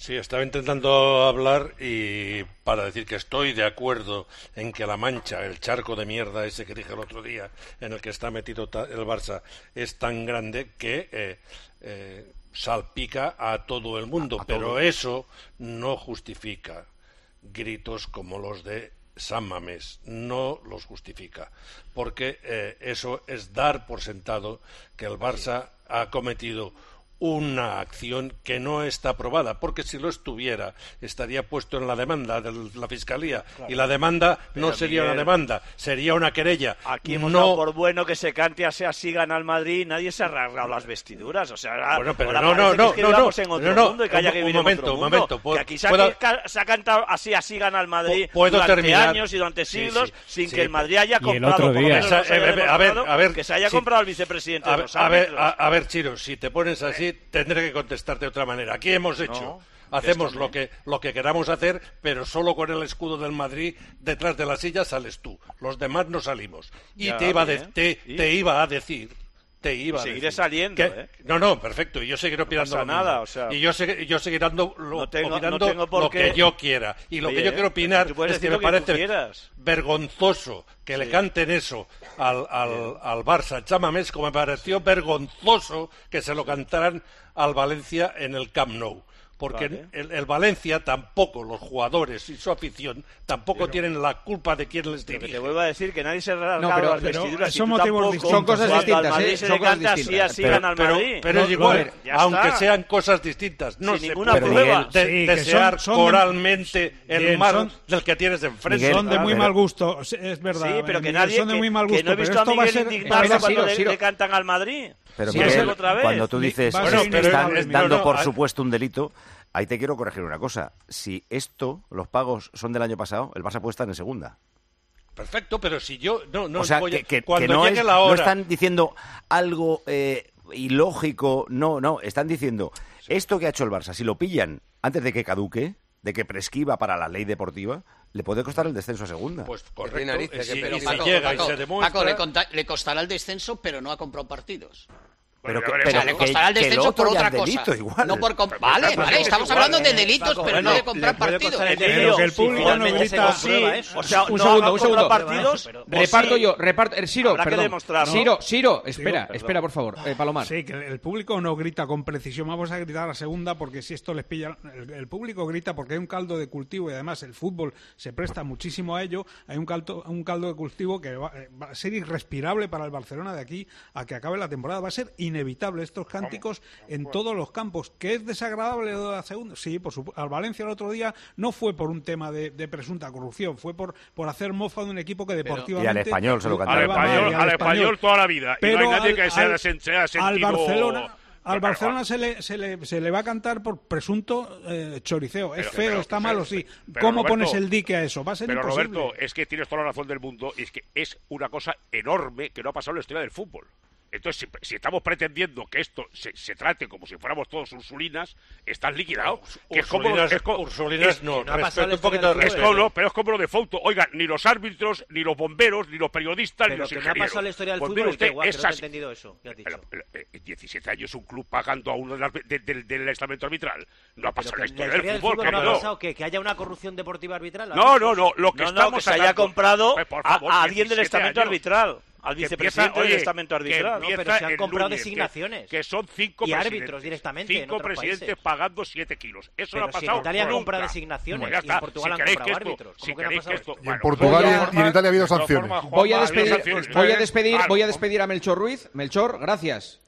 Sí, estaba intentando hablar y para decir que estoy de acuerdo en que la mancha, el charco de mierda ese que dije el otro día, en el que está metido el Barça, es tan grande que eh, eh, salpica a todo el mundo. A- a pero todo. eso no justifica gritos como los de San Mamés. No los justifica. Porque eh, eso es dar por sentado que el Barça ha cometido una acción que no está aprobada, porque si lo estuviera, estaría puesto en la demanda de la Fiscalía. Claro. Y la demanda Pero no sería Miguel, una demanda, sería una querella. Aquí hemos no... Dado por bueno que se cante así, así gana el Madrid, nadie se ha rasgado las vestiduras. O sea, ahora, bueno, pero no, no, no, que no, no, en otro no, mundo y que haya que un, vivir un momento, en otro momento, que aquí se, puedo, se, ha, cantado así, así gana el Madrid puedo durante terminar. años y durante siglos sí, sí, sin sí, que el Madrid haya comprado. Eh, eh, a ver, a ver, que se haya comprado el vicepresidente. A, ver, a, ver, Chiro, si te pones así tendré que contestar de otra manera. Aquí hemos hecho. Hacemos lo que, lo que queramos hacer, pero solo con el escudo del Madrid detrás de la silla sales tú. Los demás no salimos. Y te, iba de, te, te iba a decir te iba a seguiré saliendo no no perfecto. Y yo seguiré opinando no nada y yo yo seguiré dando lo, opinando lo que yo quiera. Y lo que yo quiero opinar es que me parece vergonzoso que le canten eso al, al, al Barça. Chamamés como me pareció vergonzoso que se lo cantaran al Valencia en el Camp Nou porque vale. el, el, Valencia tampoco, los jugadores y su afición tampoco tienen la culpa de quién les dirige. Te vuelvo a decir que nadie se rasga no, pero, las pero vestiduras son, motivos son cosas distintas. Madrid, ¿eh? se son cosas distintas. Así, así pero, pero, pero no, es igual, aunque sean cosas distintas, no Sin se ninguna puede prueba. De, sí, desear son, son coralmente de, el mal del que tienes enfrente. Miguel, son de muy mal gusto, es verdad. Sí, pero que nadie, son de muy mal gusto. Que no he visto a Miguel indignarse cuando le cantan al Madrid. Pero Miguel, cuando tú dices, que están dando por supuesto un delito... Ahí te quiero corregir una cosa. Si esto, los pagos son del año pasado, el Barça puede estar en segunda. Perfecto, pero si yo no, no o sea, voy que, no llegue la hora... No están diciendo algo eh, ilógico, no, no, están diciendo esto que ha hecho el Barça, si lo pillan antes de que caduque, de que prescriba para la ley deportiva, le puede costar el descenso a segunda. Pues correcto. Narices, que, llega y se demuestra... Paco, le, costará el descenso, pero no ha comprado partidos. Pero, pero le costará el descenso por otra cosa. No por vale, vale, vale, estamos hablando de delitos, pero no, de comprar partidos. Eh, pero que el público no grita. Se sí, un segundo, un segundo. Partidos, reparto yo, reparto. Eh, Siro, perdón. Siro, Siro, espera, espera, por favor. Eh, Palomar. Sí, que el público no grita con precisión. Vamos a gritar a la segunda porque si esto les pilla. El, público grita porque hay un caldo de cultivo y además el fútbol se presta muchísimo a ello. Hay un caldo, un caldo de cultivo que va, eh, va a ser irrespirable para el Barcelona de aquí a que acabe la temporada. Va a ser inevitable estos cánticos en todos los campos. ¿Que es desagradable lo de la segunda? Sí, por su, al Valencia el otro día no fue por un tema de, presunta corrupción, fue por, por hacer mofa de un equipo que deportivamente... Y al español se lo cantaron. Al español, al, español, toda la vida. Pero y no hay nadie al, que sea, sea sentido... Al Barcelona... Al Barcelona se le, se, le, se le va a cantar por presunto eh, choriceo. Es feo, está malo, sí. Este- ¿Cómo pones el dique a eso? Va a ser pero imposible. Roberto, es que tienes toda la razón del mundo. Es que es una cosa enorme que no ha pasado en la historia del fútbol. Entonces, si, si, estamos pretendiendo que esto se, se, trate como si fuéramos todos ursulinas, estás liquidado. Ursulinas, es como, es, no, no un poquito de respeto. No, pero es como lo de Fouto. Oiga, ni los árbitros, ni los bomberos, ni los periodistas, pero ni los ingenieros. no ha pasado la historia del pues, fútbol usted, que, esas, que no he entendido eso. 17 eh, años un club pagando a uno del de, de, de, estamento arbitral. No ha pasado la historia, del, del fútbol. fútbol no ha pasado que, que, haya una corrupción deportiva arbitral? No, no, no. Lo que no, estamos que se haya comprado eh, a, alguien del estamento arbitral al vicepresidente empieza, oye, estamento arbitral. No, pero se han comprado designaciones. Que, que, son cinco y árbitros directamente. Cinco en presidentes países. pagando siete kilos. Eso pero no ha pasado. Si en Italia nunca. compra designaciones y en Portugal si han comprado esto, árbitros. Si que no esto, bueno, y en Portugal pues y, forma, y en Italia ha habido sanciones. Forma, voy a despedir, voy a despedir, voy a despedir a Melchor Ruiz. Melchor, gracias.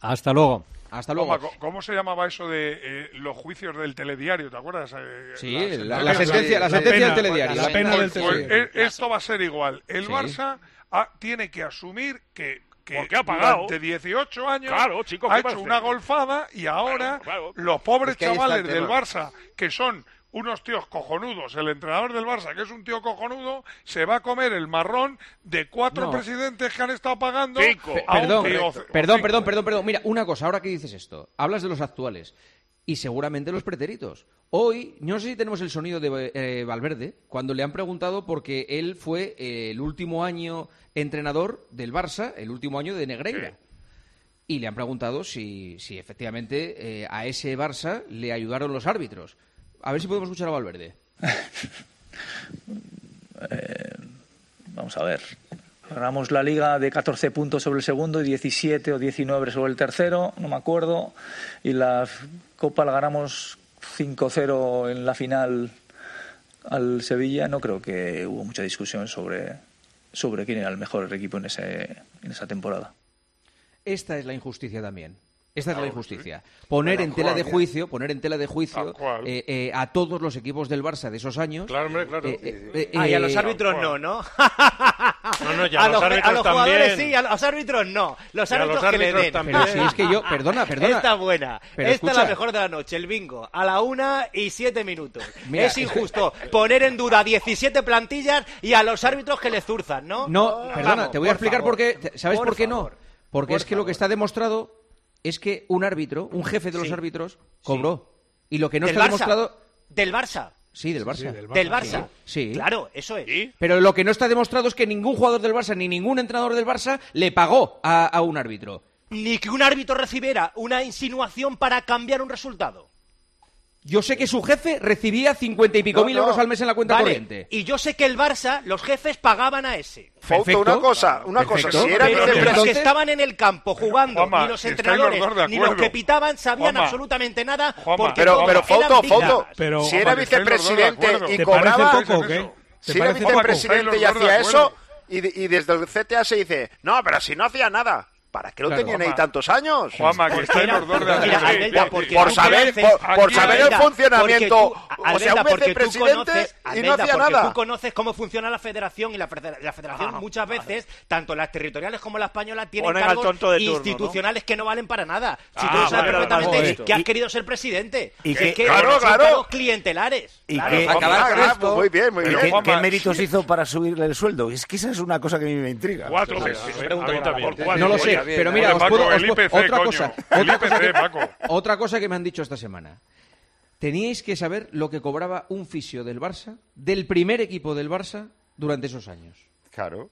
Hasta luego. Hasta luego. ¿Cómo, ¿Cómo, se llamaba eso de eh, los juicios del telediario? ¿Te acuerdas? Eh, sí, la, la, la, sentencia, la sentencia pena, del telediario. La pena del telediario. Pues, eh, esto va a ser igual. El sí. Barça tiene que asumir que Porque ha pagado. durante 18 años ha hecho una golfada y ahora los pobres chavales del Barça, que son unos tíos cojonudos, el entrenador del Barça, que es un tío cojonudo, se va a comer el marrón de cuatro presidentes que han estado pagando. Cinco. A perdón, perdón, perdón, perdón, perdón. Mira, una cosa, ahora que dices esto, hablas de los actuales y seguramente los pretéritos. Hoy, no sé si tenemos el sonido de eh, Valverde, cuando le han preguntado porque él fue eh, el último año entrenador del Barça, el último año de Negreira. Y le han preguntado si, si efectivamente eh, a ese Barça le ayudaron los árbitros. A ver si podemos escuchar a Valverde. vamos a ver. Ganamos la liga de 14 puntos sobre el segundo y 17 o 19 sobre el tercero, no me acuerdo. Y la copa la ganamos 5-0 en la final al Sevilla. No creo que hubo mucha discusión sobre, sobre quién era el mejor equipo en, ese, en esa temporada. Esta es la injusticia también. Esta es la ah, injusticia. Poner en tela de juicio, poner en tela de juicio eh, eh, a todos los equipos del Barça de esos años. Claro, hombre, claro. Eh, ah, y a los árbitros no, ¿no? A los, jugadores sí, a los árbitros no. Los árbitros, que le den. Pero si es que yo, perdona, perdona. Esta buena. Esta escucha. la mejor de la noche, el bingo. A la una y siete minutos. Es injusto poner en duda 17 plantillas y a los árbitros que le zurzan, ¿no? No, ah. perdona, te voy a explicar por, qué. ¿Sabes por, qué no? Porque es que lo que está demostrado es que un árbitro, un jefe de los árbitros, cobró. Y lo que no está Barça? demostrado. Del Barça. Sí, del Barça. Del Barça. Sí. Claro, eso es. Pero lo que no está demostrado es que ningún jugador del Barça ni ningún entrenador del Barça le pagó a, a un árbitro. Ni que un árbitro recibiera una insinuación para cambiar un resultado. Yo sé que su jefe recibía cincuenta y pico mil euros al mes en la cuenta corriente. Y yo sé que el Barça, los jefes pagaban a ese. Perfecto. una cosa, una cosa. Si eran pero, los que estaban en el campo jugando, ni los entrenadores, ni los que pitaban sabían absolutamente nada. Porque pero, pero, foto, foto. Si era vicepresidente y cobraba. Si era vicepresidente y hacía eso, y, y desde el CTA se dice, no, pero si no hacía nada. ¿Para qué lo claro, tenían ahí tantos años? Juanma, que pues está en orden de mira, Alberta, porque por, saber, por, por saber el funcionamiento. Tú, o sea, un vicepresidente conoces, y no hacía nada. Tú conoces cómo funciona la federación y la, la federación ah, muchas veces, ah, tanto las territoriales como la española, tienen cargos turno, institucionales ¿no? que no valen para nada. Si ah, tú sabes bueno, perfectamente no, que has querido ser presidente. Y que, es que claro, clientelares. Y claro, que, acabar esto. Muy bien, muy bien. ¿Qué méritos hizo para subirle el sueldo? Es que esa es una cosa que a mí me intriga. Cuatro meses. ¿eh? No lo sé. Pero mira, os IPC, otra, cosa, otra, cosa que, otra cosa que me han dicho esta semana. Teníais que saber lo que cobraba un fisio del Barça, del primer equipo del Barça, durante esos años. Claro.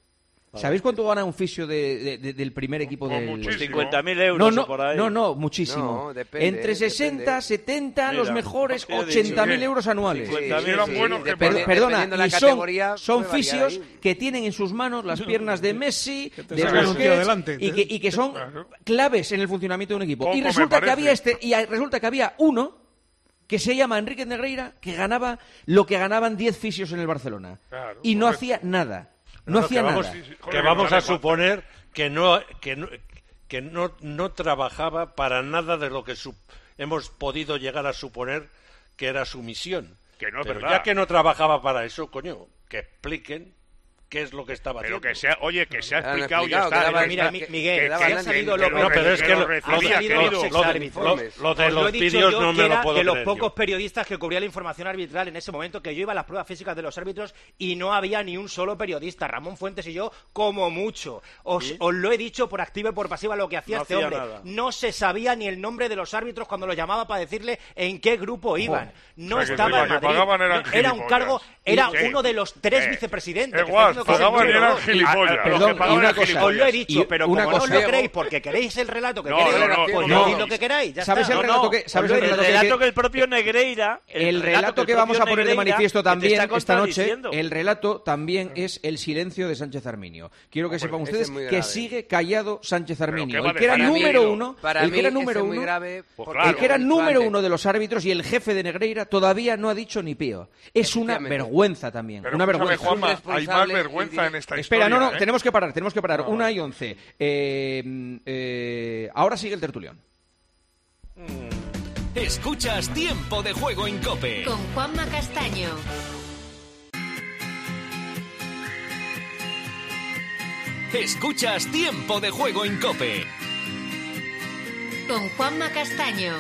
¿Sabéis cuánto gana un fisio de, del primer equipo del... 50.000 euros no, no, por ahí. No, no, muchísimo. Entre 60, depende. 70, los mejores 80.000 euros anuales. 50.000 sí, buenos que per, Perdona, y son, fisios que tienen en sus manos las piernas de Messi, de Busquets, y que, son claves en el funcionamiento de un equipo. Y resulta que había este y resulta que había uno que se llama Enrique Negreira, que ganaba lo que ganaban 10 fisios en el Barcelona. Y no hacía nada. No, no hacía que nada. Vamos, que vamos a suponer que no, que no, que no, no trabajaba para nada de lo que su, hemos podido llegar a suponer que era su misión. Que no, Pero ya que no trabajaba para eso, coño, que expliquen qué es lo que estaba pero haciendo. Pero que sea, oye, que se ha explicado, ya está. Daba, mira, Miguel, que, que, que, salido que López, no, pero es que lo, lo, de los vídeos no me lo de los pocos periodistas que cubría la información arbitral en ese momento, que yo iba a las pruebas físicas de los árbitros y no había ni un solo periodista. Ramón Fuentes y yo, como mucho. Os, os lo he dicho por activa y por pasiva lo que hacía este hombre. No se sabía ni el nombre de los árbitros cuando lo llamaba para decirle en qué grupo iban. No estaba en Era un cargo, era uno de los tres vicepresidentes el dinero gilipollas. Ah, ah, perdón, una cosa. Os lo he dicho, pero como no lo creéis porque queréis el relato que queréis, pues lo que queráis. ¿Sabes el relato que...? El propio Negreira... El relato que vamos a poner de manifiesto también esta noche, el relato también es el silencio de Sánchez Arminio. Quiero que sepan ustedes que sigue callado Sánchez Arminio. El que era número uno... El que era número uno... El que era número uno de los árbitros y el jefe de Negreira todavía no ha dicho ni pío. Es una vergüenza también. Una vergüenza. hay más vergüenza Espera, no, no, tenemos que parar, tenemos que parar. No, Una y once. Eh, eh, ahora sigue el tertulión. Mm. Escuchas Tiempo de Juego en Cope. Con Juanma Castaño. Escuchas Tiempo de Juego en Cope. Con Juanma Castaño.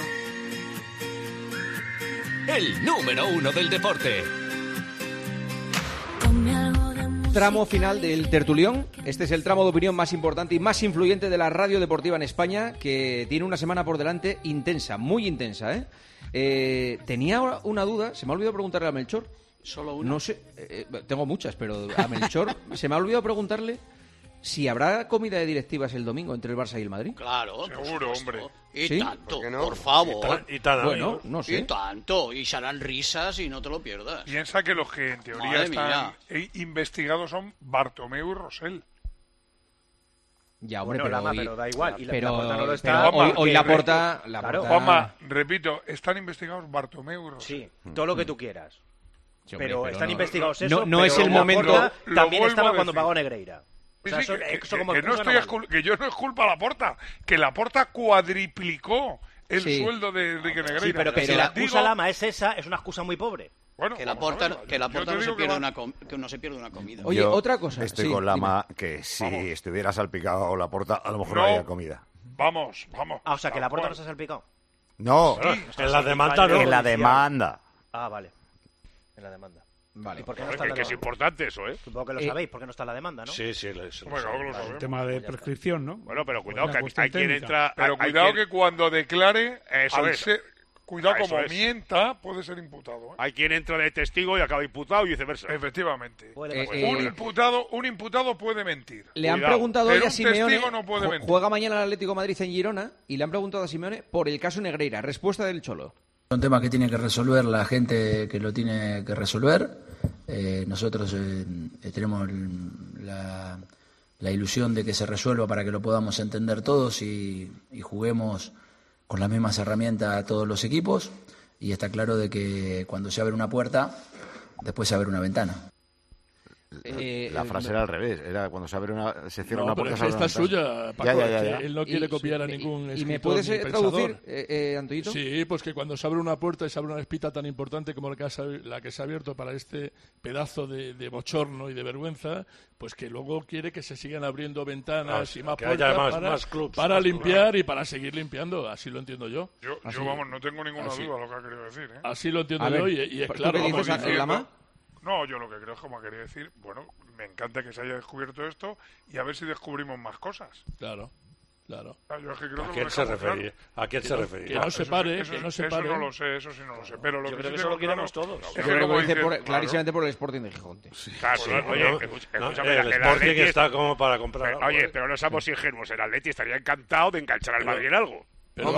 El número uno del deporte tramo final del tertulión. Este es el tramo de opinión más importante y más influyente de la radio deportiva en España, que tiene una semana por delante intensa, muy intensa. ¿eh? Eh, tenía una duda, se me ha olvidado preguntarle a Melchor. Solo una. No sé, eh, eh, tengo muchas, pero a Melchor se me ha olvidado preguntarle si habrá comida de directivas el domingo entre el Barça y el Madrid. Claro, seguro, hombre. Y tanto, ¿Por, favor. Y, tan, y bueno, no sé. Y tanto, y risas y no te lo pierdas. Piensa que los que en teoría están e investigados son Bartomeu y Rosell. Ya, hombre, bueno, pero, Lama, hoy, pero da igual. Y la, pero, no lo está. Hoy, la porta. Juanma, repito, están investigados Bartomeu y Sí, todo lo que tú quieras. Pero, están investigados eso. No, es el momento. También estaba cuando pagó Negreira. Eh, que, no estoy que yo no es culpa a la porta, que la porta cuadriplicó el sueldo de Enrique Negreira. Sí, pero que si la excusa digo... Lama es esa, es una excusa muy pobre. Bueno, que la porta, que la porta no, se pierde una que no se pierde una comida. Oye, otra cosa. Estoy sí, con Lama dime. que si estuviera salpicado la porta, a lo mejor no, no había comida. Vamos, vamos. Ah, o sea, que la porta no se ha salpicado. No, en la demanda no. En la demanda. Ah, vale. En la demanda. Vale. ¿Y no está que, la que es importante eso, ¿eh? Supongo que lo eh, sabéis, porque no está la demanda, ¿no? Sí, sí, lo, lo bueno, El tema de pues prescripción, ¿no? Bueno, pero cuidado que hay, quien entra... Pero cuidado que cuando declare... Eso es. Cuidado como es. mienta, puede ser imputado. ¿eh? Hay quien entra de testigo y acaba imputado y viceversa. Efectivamente. Eh, un, imputado, un imputado puede mentir. Le han preguntado hoy a Simeone, no puede juega mañana el Atlético Madrid en Girona, y le han preguntado a Simeone por el caso Negreira. Respuesta del Cholo. Son temas que tiene que resolver la gente que lo tiene que resolver. Eh, nosotros eh, tenemos la, ilusión de que se resuelva para que lo podamos entender todos y, y, juguemos con las mismas herramientas a todos los equipos. Y está claro de que cuando se abre una puerta, después se abre una ventana. Eh, la frase era al revés, era cuando se abre una se cierra no, una puerta. Pero es esta es suya, Paco, ya, ya, ya, que él no quiere y, copiar a ningún. ¿Y, ¿y me puedes traducir, eh, eh Sí, pues que cuando se abre una puerta y se abre una espita tan importante como la que, ha, la que se ha abierto para este pedazo de, de, bochorno y de vergüenza, pues que luego quiere que se sigan abriendo ventanas ah, y más puertas más, para, más clubs, para más limpiar y para seguir limpiando. Así lo entiendo yo. Yo, así, yo vamos, no tengo ninguna así, duda lo que ha querido decir. ¿eh? Así lo entiendo yo y, es claro. ¿tú no, yo lo que creo es como quería decir, bueno, me encanta que se haya descubierto esto y a ver si descubrimos más cosas. Claro. Claro. Yo es que creo ¿A, quién se refería? ¿A quién se refería? Que no se pare, eso, que no se pare. Eso no lo sé, eso sí no lo sé. Pero lo yo que creo que eso lo queremos todos. Yo creo que lo dice por, claro. clarísimamente por el Sporting de Gijonte. Sí. Claro, sí. oye, no, escúchame, el, el Sporting está como para comprar Oye, ¿eh? pero no seamos ingenuos. El Atleti estaría encantado de enganchar al Madrid en algo. Pero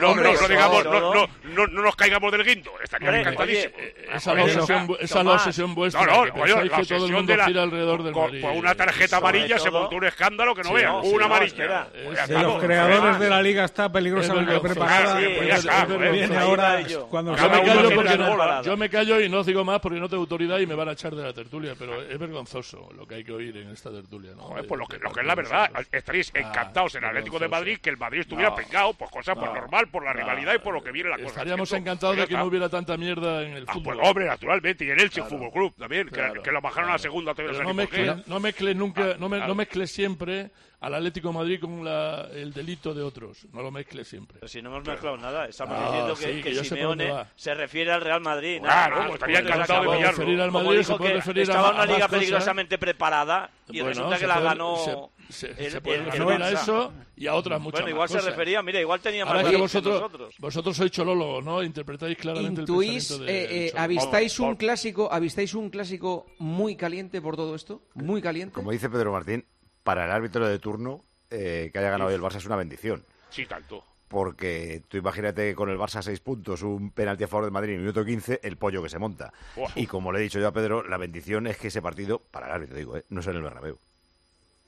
no, digamos, no, no, no nos caigamos del guindo. Estaría Oye, eh, esa es la obsesión vuestra. No, no, que, la todo el mundo gira alrededor del Madrid. Por una tarjeta amarilla se montó un escándalo que no vean. Una amarilla. De pues los creadores de la liga está peligrosamente preparada. Pues pues, ahora cuando Yo me callo y no os digo más porque no tengo autoridad y me van a echar de la tertulia, pero es vergonzoso lo que hay que oír en esta tertulia. Joder, Pues lo que es la verdad. Estaréis encantados en Atlético de Madrid, que el Madrid estuviera no, pegado, pues cosa pues, no, por normal, por la rivalidad y por lo que viene la cosa. Estaríamos encantados de que no hubiera tanta mierda en el ah, pues, fútbol. Pues, hombre, naturalmente, y en Elche claro, Fútbol Club también, claro, que, que, lo bajaron claro. a la segunda todavía. No, mezcle, no mezcle nunca, ah, no, me, no mezcle siempre al Atlético de Madrid con la, el delito de otros. No lo mezcles siempre. Pero si no hemos mezclado nada, estamos ah, diciendo que, sí, que, que Simeone se refiere al Real Madrid. Claro, ¿no? pues estaría encantado de pillarlo. Referir al Madrid, Como dijo se puede que referir estaba a, una liga peligrosamente preparada y bueno, resulta que la puede, ganó. Se, se, el, se puede referir a eso y a otras muchas Bueno, igual más se cosas. refería, mira, igual tenía Ahora más que vosotros, nosotros. Vosotros sois cholólogos, ¿no? Interpretáis claramente Intuís, el pensamiento de, eh, eh ¿avistáis, Vamos, un clásico, ¿Avistáis un clásico muy caliente por todo esto? Muy caliente. Como dice Pedro Martín, para el árbitro de turno eh, que haya ganado el Barça es una bendición. Sí, tanto. Porque tú imagínate que con el Barça seis puntos, un penalti a favor del Madrid en el minuto 15, el pollo que se monta. Y como le he dicho yo a Pedro, la bendición es que ese partido, para el árbitro digo, eh, no es en el Bernabéu.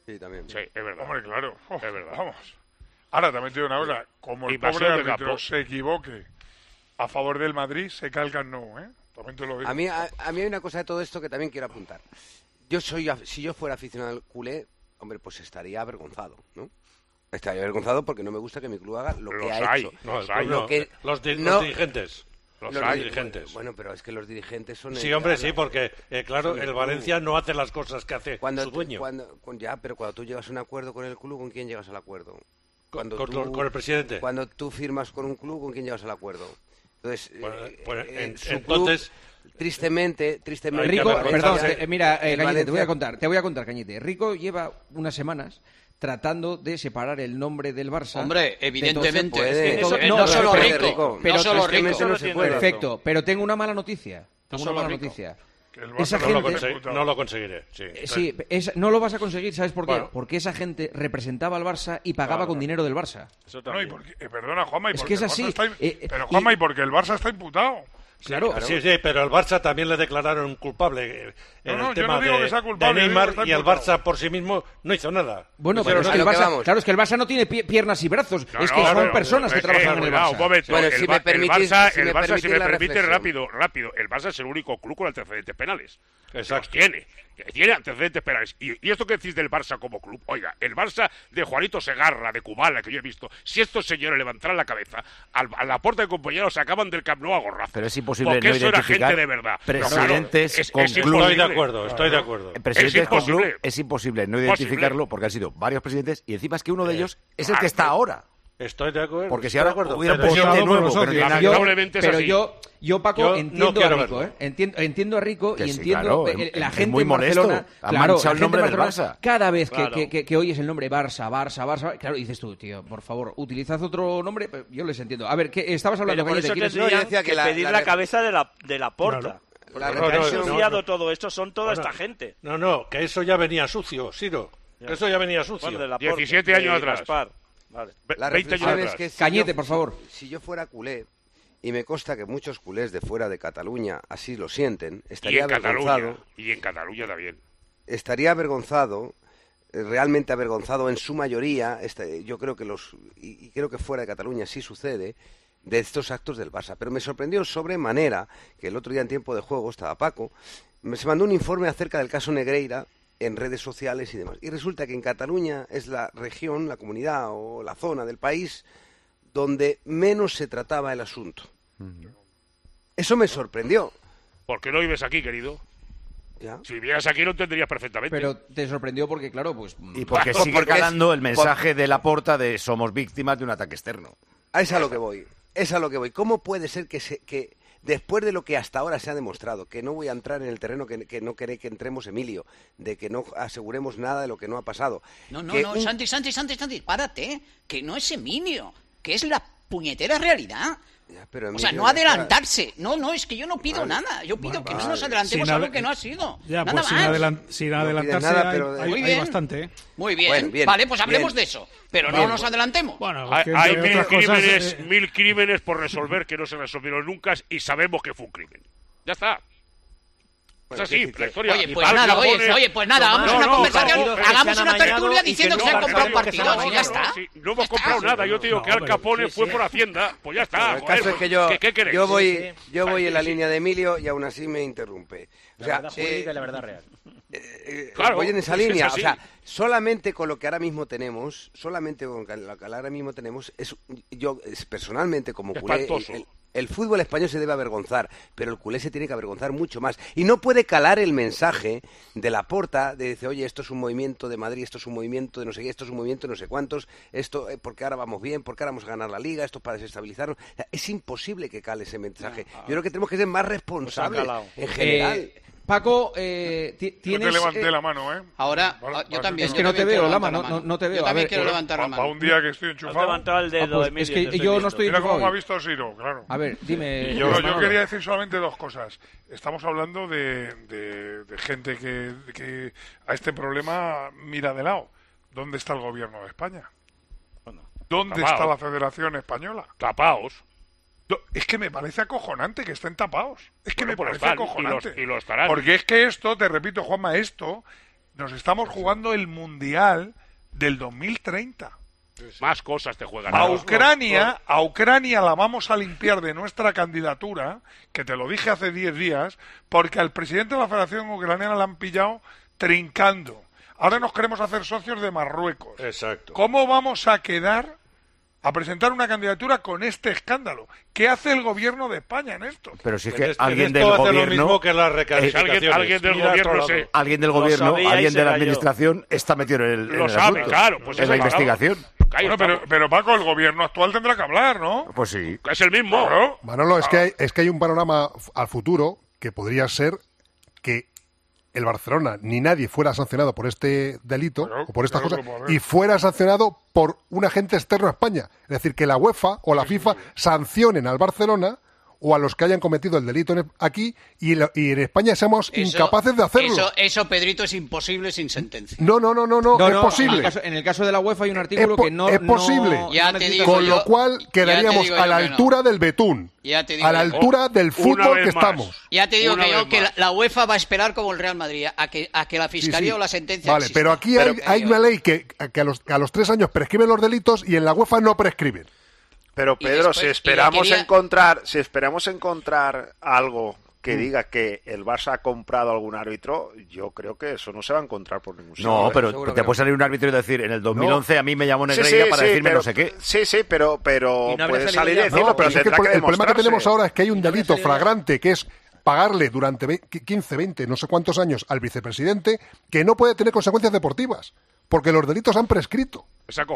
Sí, también. Sí, es verdad. Hombre, claro. Es verdad. Vamos. Ahora, también te digo una cosa. Como el pobre árbitro se equivoque a favor del Madrid, se calcan no, ¿eh? A mí, a, a mí hay una cosa de todo esto que también quiero apuntar. Yo soy, si yo fuera aficionado al culé, hombre, pues estaría avergonzado, ¿no? Estaría avergonzado porque no me gusta que mi club haga lo que ha hecho. No, los, no. no... los dirigentes. Los, dirigentes. Bueno, pero es que los dirigentes son. Sí, hombre, sí, porque, eh, claro, el, uh. Valencia no hace las cosas que hace cuando su dueño. Ya, pero cuando tú llegas a un acuerdo con el club, ¿con quién llegas al acuerdo? Cuando con, con, el presidente. Cuando tú firmas con un club, ¿con quién llegas al acuerdo? Entonces, eh, en, su entonces... Tristemente, tristemente... Rico, perdón, eh, mira, eh, Cañete, te voy a contar, te voy a contar, Cañete. Rico lleva unas semanas tratando de separar el nombre del Barça. Hombre, evidentemente. No, solo Rico. Pero Perfecto, pero tengo una mala noticia. Una mala noticia. El esa no, gente, lo no, lo conseguiré. Sí, eh, sí no lo vas a conseguir, ¿sabes por qué? Porque esa gente representaba al Barça y pagaba con dinero del Barça. Eso no, y perdona, Juanma, y es porque que es así. Eh, pero Juanma, eh, y, porque el Barça está imputado. Claro, claro. Sí, sí, pero el Barça también le declararon culpable en No, no, el yo tema no digo de, que sea de culpable, digo Neymar y el. Barça por sí mismo no hizo nada. Bueno, No pero es que el. Barça, claro, es que el Barça no tiene pie- piernas y brazos, No, es no, que son pero- personas que trabajan en el Barça. un momento, Bueno, el, si el Barça, si el me Barça, si me permite reflexión. rápido, rápido, el Barça es el único club con antecedentes penales. Exacto. tiene. que Tiene antecedentes penales. Y, y esto que decís del Barça como club, oiga, el Barça de Juanito Segarra, de Kubala, que yo he visto, si estos señores levantaran la cabeza, al, a la puerta de compañeros sacaban del Camp Nou a gorrazos. Pero es imposible Porque no eso era gente de verdad. No, claro, presidentes es- con es club. Imposible. Estoy de acuerdo, estoy de acuerdo. Presidentes Es con club imposible. es imposible no identificarlo porque han sido varios presidentes y encima es que uno de ellos es el Ah, que está eh, ahora. Estoy de acuerdo. Porque si ahora acuerdo, hubiera un pero presidente yo- nuevo, que que Lamentablemente es pero así. yo, yo Paco, Yo no entiendo a Rico. ¿eh? Entiendo, entiendo a Rico Que y sí, entiendo claro, eh, la gente muy en molesto. Barcelona. Ha claro, el nombre del Barça. Cada vez que, Claro. que, que- que oyes el nombre Barça, Barça, Barça, claro, dices tú, tío, por favor, utilizad otro nombre, yo les entiendo. A ver, ¿qué, estabas hablando, Pero Cañete, eso ¿quieres- tendrían No, yo decía que, que la- pedir la cabeza de la, de la porta. La no, han no, no. todo esto, son toda Bueno, esta gente. No, no, que eso ya venía sucio, Siro. Que eso ya venía sucio. Bueno, de la 17 Porta, años atrás. Gaspar. Vale. La 20 años atrás. es que si Cañete, yo- por favor. Si yo fuera culé, y me consta que muchos culés de fuera de Cataluña así lo sienten, Y estaría Cataluña. avergonzado, Y en Cataluña también. estaría avergonzado, eh, realmente avergonzado en su mayoría, este, yo creo que los, y, y creo que fuera de Cataluña sí sucede, de estos actos del Barça. Pero me sorprendió sobremanera que el otro día en tiempo de juego estaba Paco, me se mandó un informe acerca del caso Negreira en redes sociales y demás. Y resulta que en Cataluña es la región, la comunidad o la zona del país donde menos se trataba el asunto. Eso me sorprendió. ¿Por qué no vives aquí, querido? ¿ya? Si vivieras aquí lo entenderías perfectamente. Pero te sorprendió porque, claro, pues... Y porque Pues sigue porque es- el por- mensaje de la porta de somos víctimas de un ataque externo. A es a lo que voy. Es a lo que voy. ¿Cómo puede ser que, se, que después de lo que hasta ahora se ha demostrado, que no voy a entrar en el terreno que, que no quiere que entremos, Emilio, de que no aseguremos nada de lo que no ha pasado? No, no, que no, un- Santi, Santi, Santi, Santi, párate, que no es Emilio, que es la puñetera realidad. Ya, pero O sea, no está- adelantarse. No, no, es que yo no pido Vale. nada. Yo pido que no nos adelantemos a algo ade- que no ha sido. Ya, nada pues sin, No adelantarse pides nada, hay, pero de- hay- Muy hay bien. bastante. ¿eh? Muy bien. Bueno, bien, Vale, pues hablemos bien. de eso. Pero no nos adelantemos. Bueno, Hay, que hay entre mil, otras cosas, crímenes, eh, mil crímenes por resolver que no se resolvieron nunca y sabemos que fue un crimen. Ya está. La historia. Oye, pues nada, oye, oye, pues nada, hagamos No, una no, conversación, hagamos una tertulia que diciendo que se han comprado han partidos y ya está. Sí, no hemos comprado nada. Yo te digo No, que Al Capone sí, fue sí. por Hacienda. Pues ya está. El joder, caso es pues, que yo, ¿qué, qué queréis? yo voy, Sí, sí. yo voy en la línea de Emilio y aún así me interrumpe. O La sea, verdad jurídica eh, y la verdad real. eh, Claro, voy en esa es línea. O sea, solamente con lo que ahora mismo tenemos, solamente con lo que ahora mismo tenemos, es yo es, personalmente como culé, el- el fútbol español se debe avergonzar, pero el culé se tiene que avergonzar mucho más. Y no puede calar el mensaje de la porta de decir, oye, esto es un movimiento de Madrid, esto es un movimiento de no sé qué, esto es un movimiento de no sé cuántos, esto eh, porque ahora vamos bien, porque ahora vamos a ganar la liga, esto es para desestabilizarnos. Es imposible que cale ese mensaje. Yo creo que tenemos que ser más responsables calado. en general. Eh, Paco, eh, ti- Yo tienes... te levanté eh, la mano, ¿eh? Ahora, ah, yo también. Es yo que no te veo, quiero Lama, levantar no- la no- no te mano. veo. Yo A también ver, quiero eh, levantar la Para mano. un día que estoy Has enchufado. levantado el dedo, Ah, pues Emilio. es que yo no estoy Mira cómo me ha visto Siro, claro. A ver, dime... Yo, yo quería decir solamente dos cosas. Estamos hablando de, de- de gente que, que a este problema mira de lado. ¿Dónde está el gobierno de España? ¿Dónde está la Federación Española? Tapaos. Es que me parece acojonante que estén tapados. Es que Bueno, me pues parece están, y acojonante. los- y lo estarán. Porque es que esto, te repito, Juanma, esto, nos estamos jugando el Mundial del 2030. Más cosas te juegan. A Ucrania, a Ucrania la vamos a limpiar de nuestra candidatura, que te lo dije hace 10 días, porque al presidente de la Federación Ucraniana la han pillado trincando. Ahora nos queremos hacer socios de Marruecos. Exacto. ¿Cómo vamos a quedar a presentar una candidatura con este escándalo? ¿Qué hace el gobierno de España en esto? Pero si es que este- en alguien del hace lo gobierno... alguien- del gobierno se- alguien del gobierno, alguien de la administración está metido en el, en Lo el sabe, asunto, claro, pues en la investigación. Bueno, pero, pero Paco, el gobierno actual tendrá que hablar, ¿no? Pues sí. Es el mismo. Claro. Manolo, es que, hay, es que hay un panorama al futuro que podría ser que el Barcelona ni nadie fuera sancionado por este delito Claro, o por estas claro cosas y fuera sancionado por un agente externo a España. Es decir, que la UEFA o la FIFA sancionen al Barcelona o a los que hayan cometido el delito en- aquí y, la- y en España seamos Eso- incapaces de hacerlo. Eso, eso, Pedrito, es imposible sin sentencia. No, no, no, no, no, No, es no, posible. En el, caso, en el caso de la UEFA hay un artículo que no es posible. no Ya te digo Con yo- lo cual quedaríamos a la que no. altura del Betún. Ya te digo A la altura del fútbol que más. estamos. Ya te digo Una que, yo, que la, UEFA va a esperar como el Real Madrid a que, a que la fiscalía sí. o la sentencia Vale, exista. pero aquí hay, hay una ley que, que a, los, que a los tres años prescriben los delitos y en la UEFA no prescriben. Pero Pedro, después- si esperamos quería- encontrar, si esperamos encontrar algo que Mm. diga que el Barça ha comprado algún árbitro, yo creo que eso no se va a encontrar por ningún sitio. No, ¿eh? pero Seguro te puede salir un árbitro y decir, en el 2011 a mí me llamó Negreira sí, para sí, decirme pero- no sé qué. Sí, sí, pero, pero no puede salir y decirlo, No, pero es que el, que problema que tenemos ahora es que hay un delito flagrante que es pagarle durante ve- 15, 20, no sé cuántos años al vicepresidente que no puede tener consecuencias deportivas porque los delitos han prescrito.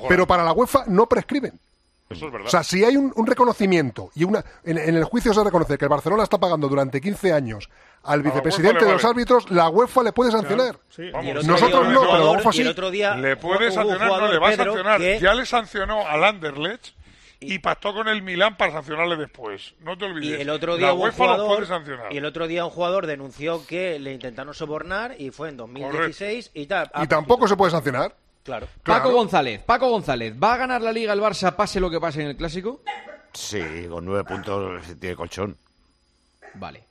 Pero para la UEFA no prescriben. Eso es verdad. O sea, si hay un, un reconocimiento y una en, en el juicio se reconoce que el Barcelona está pagando durante 15 años al vicepresidente de los árbitros, la UEFA le puede sancionar. Sí. Y Nosotros día no, un pero la jugador- UEFA y el sí. otro día Le puede un sancionar, no, le va a sancionar. que- Ya le sancionó al Anderlecht y pactó con el Milán para sancionarle después. No te Y olvides. el otro día la un UEFA lo jugador puede sancionar. y el otro día un jugador denunció que le intentaron sobornar y fue en 2016 y tal. Y tampoco se puede sancionar. Claro. Paco González, Paco González, ¿va a ganar la Liga el Barça pase lo que pase en el Clásico? Sí, con nueve puntos tiene colchón. Vale.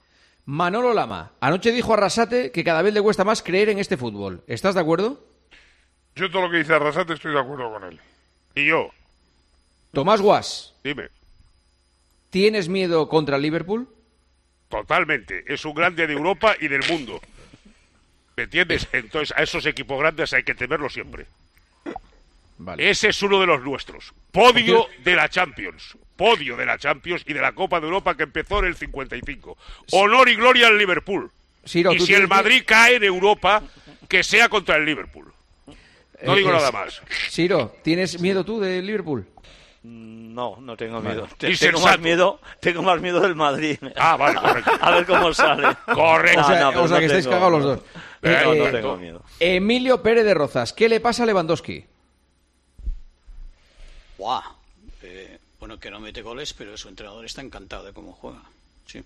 Manolo Lama, anoche dijo a Arrasate que cada vez le cuesta más creer en este fútbol. ¿Estás de acuerdo? Yo todo lo que dice Arrasate estoy de acuerdo con él. Y yo, Tomás Guas, dime, ¿tienes miedo contra el Liverpool? totalmente. Es un grande de Europa y del mundo. ¿Me entiendes? Entonces, a esos equipos grandes hay que temerlos siempre. Vale. Ese es uno de los nuestros. Podio de la Champions. Podio de la Champions y de la Copa de Europa que empezó en el 55. Honor y gloria al Liverpool. Siro, y ¿tú si el Madrid cae en Europa, que sea contra el Liverpool. No Eh, digo nada más. Siro, ¿tienes miedo tú del Liverpool? No, no tengo miedo. Tengo más miedo, tengo más miedo del Madrid. Ah, vale, correcto. A ver cómo sale. Correcto. O sea, No, no, pero o sea no que estáis cagados los dos. No, Eh, no eh, tengo miedo. Emilio Pérez de Rozas, ¿qué le pasa a Lewandowski? Eh, bueno, que no mete goles, pero su entrenador está encantado de cómo juega. Sí.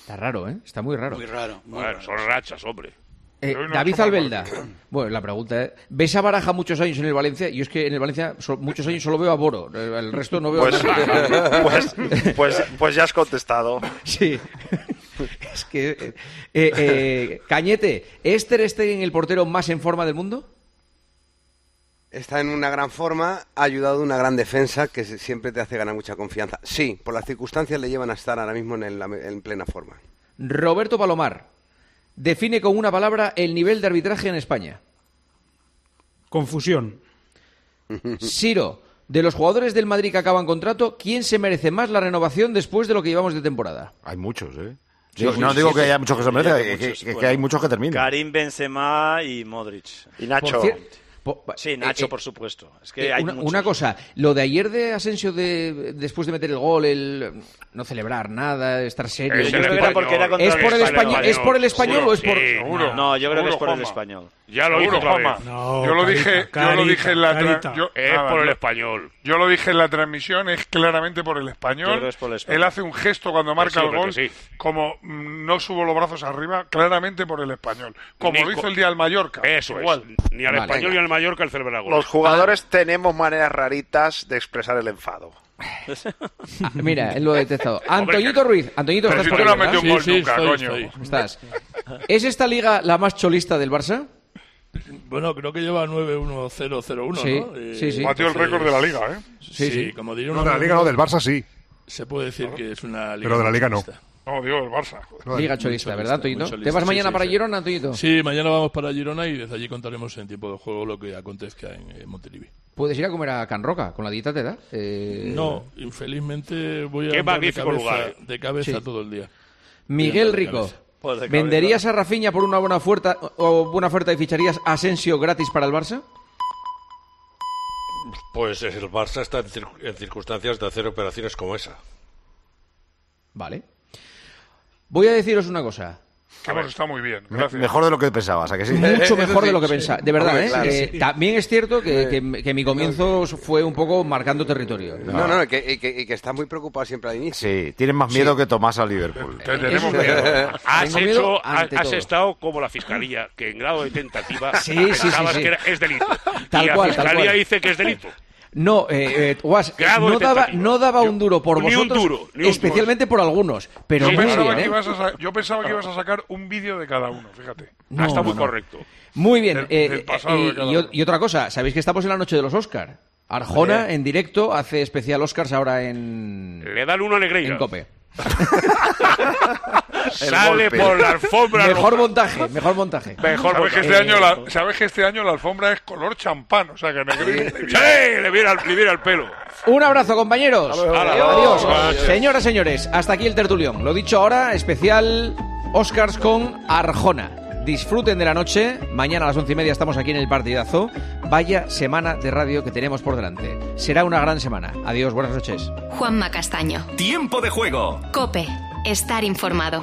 Está raro, ¿eh? Está muy raro. Muy raro. Muy Bueno, raro. son rachas, hombre. Eh, no David Albelda. Bueno, la pregunta es, ¿ves a Baraja muchos años en el Valencia? Yo es que en el Valencia so- muchos años solo veo a Boro. El resto no veo Pues, a pues, pues, pues ya has contestado. Sí. es que... eh, eh, eh, Cañete, ¿es Ter Stegen el portero más en forma del mundo? Está en una gran forma, ha ayudado a una gran defensa que siempre te hace ganar mucha confianza. Sí, por las circunstancias le llevan a estar ahora mismo en, el- en plena forma. Roberto Palomar. Define con una palabra el nivel de arbitraje en España. Confusión. Siro, de los jugadores del Madrid que acaban contrato, ¿quién se merece más la renovación después de lo que llevamos de temporada? Hay muchos, ¿eh? Sí, Digo- sí, no sí, digo sí, que haya muchos que se merecen, que que, que- muchos, que bueno. hay muchos que terminan. Karim Benzema y Modric. Y Nacho. Por Sí, Nacho, eh, eh, por supuesto. Es que Eh, hay una, una cosa, lo de ayer de Asensio de después de meter el gol, el no celebrar nada, estar serio. Es Yo el creo que era porque era contra ¿Es por el español. español, ¿es por el español o es por Sí. No, yo creo que es por el español. Ya lo vez. No, yo lo carita, dije, yo lo dije en la yo- Es nada, por el español. Yo lo dije en la transmisión, es claramente por el español. Es por el español. Él hace un gesto cuando marca sí, el gol, sí. como mm, no subo los brazos arriba, claramente por el español. Como Ni lo hizo el día del Mallorca. Eso igual. es. Ni al Vale. español ni al Mallorca el celebrar gol. Los jugadores tenemos maneras raritas de expresar el enfado. Ah, mira, él lo he detectado. Antoñito Ruiz, Antoñito, estás si por ahí, no un gol Sí, sí, nunca, estoy, coño. estoy. Estás. ¿Es esta liga la más cholista del Barça? Bueno, creo que lleva 9-1-0-0-1, Sí, ¿no? Eh, sí, sí. Batió el récord de la liga, ¿eh? Sí, sí. como diría No, un de la Liga no, del Barça sí. Se puede decir que es una liga. Pero de la Liga no. cholista. No, digo el Barça. Liga Muy cholista, ¿verdad, muy ¿Te vas mañana sí, para sí. Girona, Antoñito? Sí, mañana vamos para Girona y desde allí contaremos en tiempo de juego lo que acontezca en eh, Montilivi. Puedes ir a comer a Can Roca, con la dieta te da. Eh, No, infelizmente voy a Qué magnífico de cabeza, lugar, eh. de cabeza Sí. todo el día. Miguel Rico. Pues. ¿venderías a Rafinha por una buena oferta o buena oferta y ficharías a Asensio gratis para el Barça? Pues el Barça está en, cir- en circunstancias de hacer operaciones como esa. Vale. Voy a deciros una cosa. Que hemos estado muy bien. Gracias. mejor de lo que pensabas, ¿a que sí? Mucho mejor de lo que pensaba. De verdad, ¿eh? claro, Eh. También es cierto que, que- que mi comienzo fue un poco marcando territorio. No, no, que, y que, y que estás muy preocupado siempre al inicio. Sí, tienen más miedo que Tomás al Liverpool. tenemos miedo. Has, miedo hecho, has, estado como la fiscalía, que en grado de tentativa Sí, sí, sí, pensabas sí. que era- es delito. Tal y la cual, tal fiscalía cual. dice que es delito. No, eh, eh, Guas, no daba, no daba un duro por ni un vosotros, duro, ni un especialmente por algunos, pero yo, muy pensaba bien, que ¿eh? ibas a sa- yo pensaba que ibas a sacar un vídeo de cada uno, fíjate. No, Está muy correcto. Muy bien. Del- eh, del eh, y, otra cosa, sabéis que estamos en la noche de los Oscar. Arjona en directo hace especial Oscars ahora en, Le dan uno a Negreira. en Cope. Sale golpe. por la alfombra Mejor roja. montaje, mejor montaje. Mejor ¿Sabes que, porque- este año la, ¿Sabes que este año la alfombra es color champán? O sea, que negro. ¡Sí! Le viera, le viera el pelo. Un abrazo, compañeros. Hala, Adiós. adiós. Señoras, señores, hasta aquí el tertulión. Lo dicho ahora, especial Oscars con Arjona. Disfruten de la noche. Mañana a las once y media estamos aquí en el partidazo. Vaya semana de radio que tenemos por delante. Será una gran semana. Adiós, buenas noches. Juanma Castaño. Tiempo de juego. Cope. Estar informado.